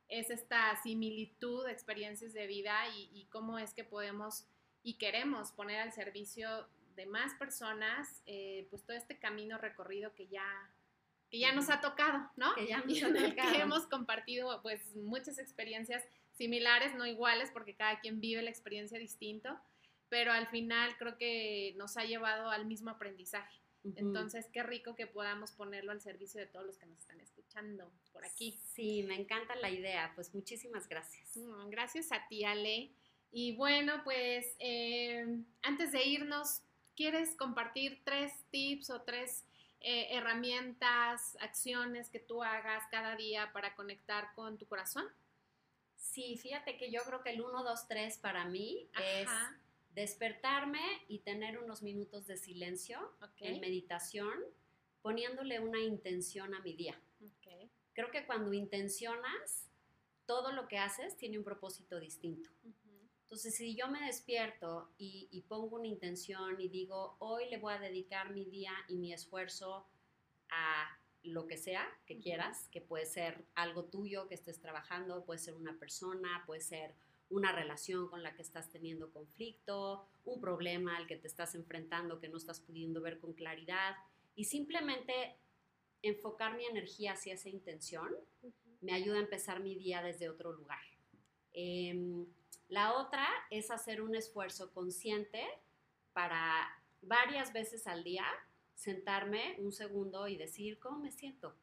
Speaker 1: es esta similitud de experiencias de vida y, cómo es que podemos y queremos poner al servicio de más personas eh, pues todo este camino recorrido que ya que ya nos ha tocado, ¿no?
Speaker 2: Que ya nos ha tocado.
Speaker 1: que hemos compartido pues muchas experiencias similares, no iguales, porque cada quien vive la experiencia distinto, pero al final creo que nos ha llevado al mismo aprendizaje. Entonces, qué rico que podamos ponerlo al servicio de todos los que nos están escuchando por aquí.
Speaker 2: Sí, me encanta la idea. Pues muchísimas gracias.
Speaker 1: Mm, gracias a ti, Ale. Y bueno, pues eh, antes de irnos, ¿quieres compartir tres tips o tres eh, herramientas, acciones que tú hagas cada día para conectar con tu corazón?
Speaker 2: Sí, fíjate que yo creo que el 1, 2, 3 para mí es despertarme y tener unos minutos de silencio en meditación, poniéndole una intención a mi día. Creo que cuando intencionas, todo lo que haces tiene un propósito distinto. Entonces, si yo me despierto y, pongo una intención y digo, hoy le voy a dedicar mi día y mi esfuerzo a lo que sea que quieras, que puede ser algo tuyo que estés trabajando, puede ser una persona, puede ser una relación con la que estás teniendo conflicto, un problema al que te estás enfrentando que no estás pudiendo ver con claridad y simplemente enfocar mi energía hacia esa intención me ayuda a empezar mi día desde otro lugar. Em, la otra es hacer un esfuerzo consciente para varias veces al día sentarme un segundo y decir, ¿cómo me siento?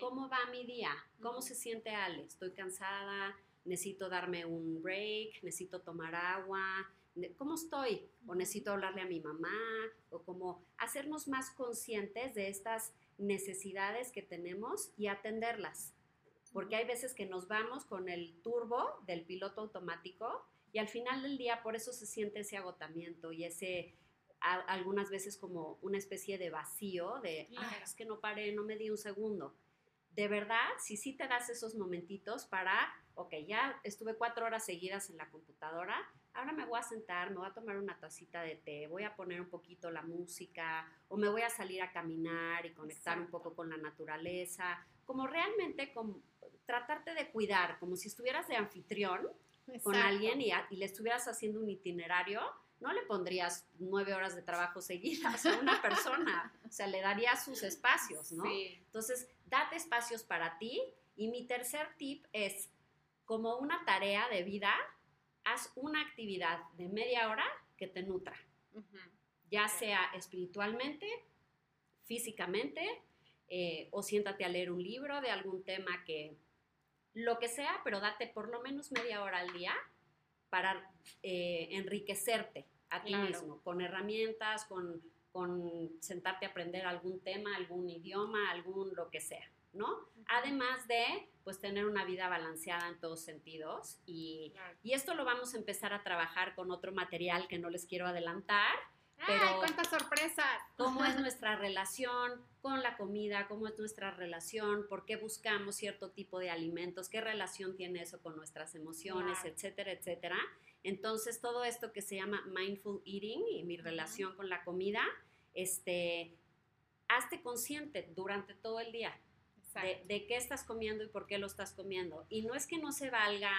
Speaker 2: ¿Cómo va mi día? ¿Cómo se siente Ale? ¿Estoy cansada? necesito darme un break, necesito tomar agua, ¿cómo estoy? O necesito hablarle a mi mamá, o como hacernos más conscientes de estas necesidades que tenemos y atenderlas. Porque hay veces que nos vamos con el turbo del piloto automático y al final del día por eso se siente ese agotamiento y ese algunas veces como una especie de vacío de es que no paré, no me di un segundo. De verdad, si sí te das esos momentitos para ok, ya estuve cuatro horas seguidas en la computadora, ahora me voy a sentar, me voy a tomar una tacita de té, voy a poner un poquito la música o me voy a salir a caminar y conectar un poco con la naturaleza, como realmente como, tratarte de cuidar, como si estuvieras de anfitrión con alguien y, y, le estuvieras haciendo un itinerario, no le pondrías nueve horas de trabajo seguidas a una persona, o sea, le darías sus espacios, ¿no? Entonces, date espacios para ti. Y mi tercer tip es, como una tarea de vida, haz una actividad de media hora que te nutra, ya sea espiritualmente, físicamente, eh, o siéntate a leer un libro de algún tema que, lo que sea, pero date por lo menos media hora al día para eh, enriquecerte a ti mismo, con herramientas, con, con sentarte a aprender algún tema, algún idioma, algún lo que sea. ¿no? Además de, pues, tener una vida balanceada en todos sentidos. Y, y, esto lo vamos a empezar a trabajar con otro material que no les quiero adelantar.
Speaker 1: Pero ¡Ay, cuántas sorpresas!
Speaker 2: ¿Cómo es nuestra relación con la comida? ¿Cómo es nuestra relación? ¿Por qué buscamos cierto tipo de alimentos? ¿Qué relación tiene eso con nuestras emociones? Etcétera, etcétera. Entonces, todo esto que se llama mindful eating y mi relación con la comida, este, hazte consciente durante todo el día de, qué estás comiendo y por qué lo estás comiendo. Y no es que no se valga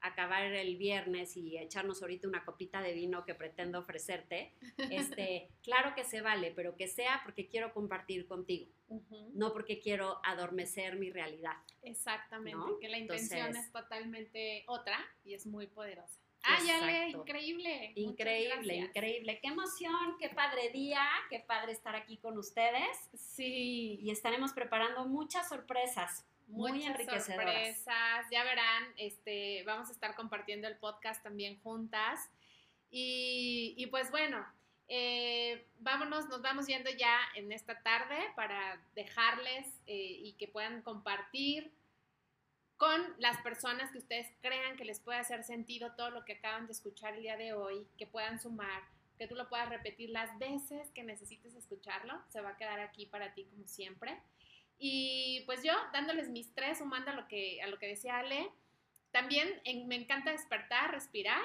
Speaker 2: acabar el viernes y echarnos ahorita una copita de vino que pretendo ofrecerte, este, claro que se vale, pero que sea porque quiero compartir contigo, no porque quiero adormecer mi realidad.
Speaker 1: Exactamente, que la intención es totalmente otra y es muy poderosa. ¡Ay, Ale! Increíble.
Speaker 2: Increíble, increíble. Qué emoción, qué padre día, qué padre estar aquí con ustedes.
Speaker 1: Sí.
Speaker 2: Y estaremos preparando muchas sorpresas. Muy muchas sorpresas.
Speaker 1: Ya verán, este, vamos a estar compartiendo el podcast también juntas. Y, pues bueno, eh, vámonos, nos vamos yendo ya en esta tarde para dejarles eh, y que puedan compartir con las personas que ustedes crean que les puede hacer sentido todo lo que acaban de escuchar el día de hoy, que puedan sumar, que tú lo puedas repetir las veces que necesites escucharlo, se va a quedar aquí para ti como siempre. Y pues yo dándoles mis tres, sumando a lo que, a lo que decía Ale, también me encanta despertar, respirar.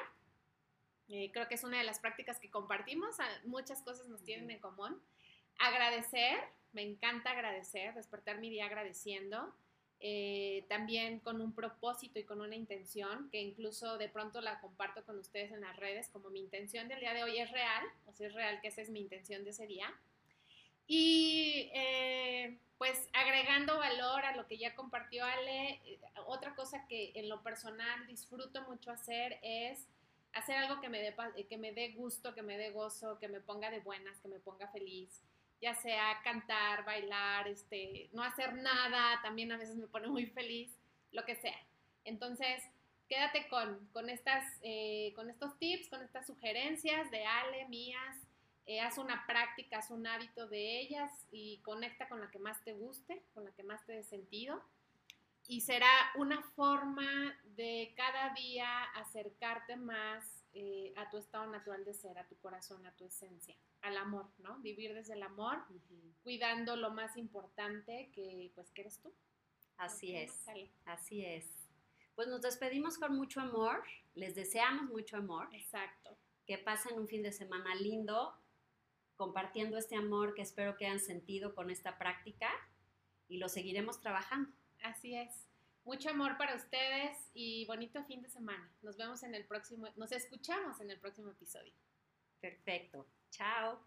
Speaker 1: Eh, creo que es una de las prácticas que compartimos, muchas cosas nos tienen en común. Agradecer, me encanta agradecer, despertar mi día agradeciendo. Eh, también con un propósito y con una intención, que incluso de pronto la comparto con ustedes en las redes, como mi intención del día de hoy es real, o sea, es real que esa es mi intención de ese día. Y eh, pues agregando valor a lo que ya compartió Ale, eh, otra cosa que en lo personal disfruto mucho hacer es hacer algo que me dé, que me dé gusto, que me dé gozo, que me ponga de buenas, que me ponga feliz ya sea cantar, bailar, este, no hacer nada, también a veces me pone muy feliz, lo que sea. Entonces, quédate con, con, estas, eh, con estos tips, con estas sugerencias de Ale, mías, eh, haz una práctica, haz un hábito de ellas y conecta con la que más te guste, con la que más te dé sentido. Y será una forma de cada día acercarte más eh, a tu estado natural de ser, a tu corazón, a tu esencia, al amor, ¿no? Vivir desde el amor, cuidando lo más importante que, pues, que eres tú.
Speaker 2: Así es, así es. Pues nos despedimos con mucho amor, les deseamos mucho amor.
Speaker 1: Exacto.
Speaker 2: Que pasen un fin de semana lindo, compartiendo este amor que espero que hayan sentido con esta práctica y lo seguiremos trabajando.
Speaker 1: Así es. Mucho amor para ustedes y bonito fin de semana. Nos vemos en el próximo, nos escuchamos en el próximo episodio.
Speaker 2: Perfecto. Chao.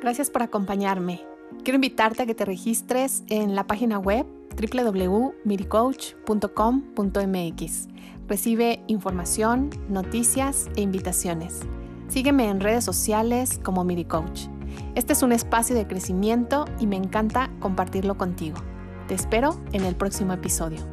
Speaker 1: Gracias por acompañarme. Quiero invitarte a que te registres en la página web www.miricoach.com.mx. Recibe información, noticias e invitaciones. Sígueme en redes sociales como Miricoach. Este es un espacio de crecimiento y me encanta compartirlo contigo. Te espero en el próximo episodio.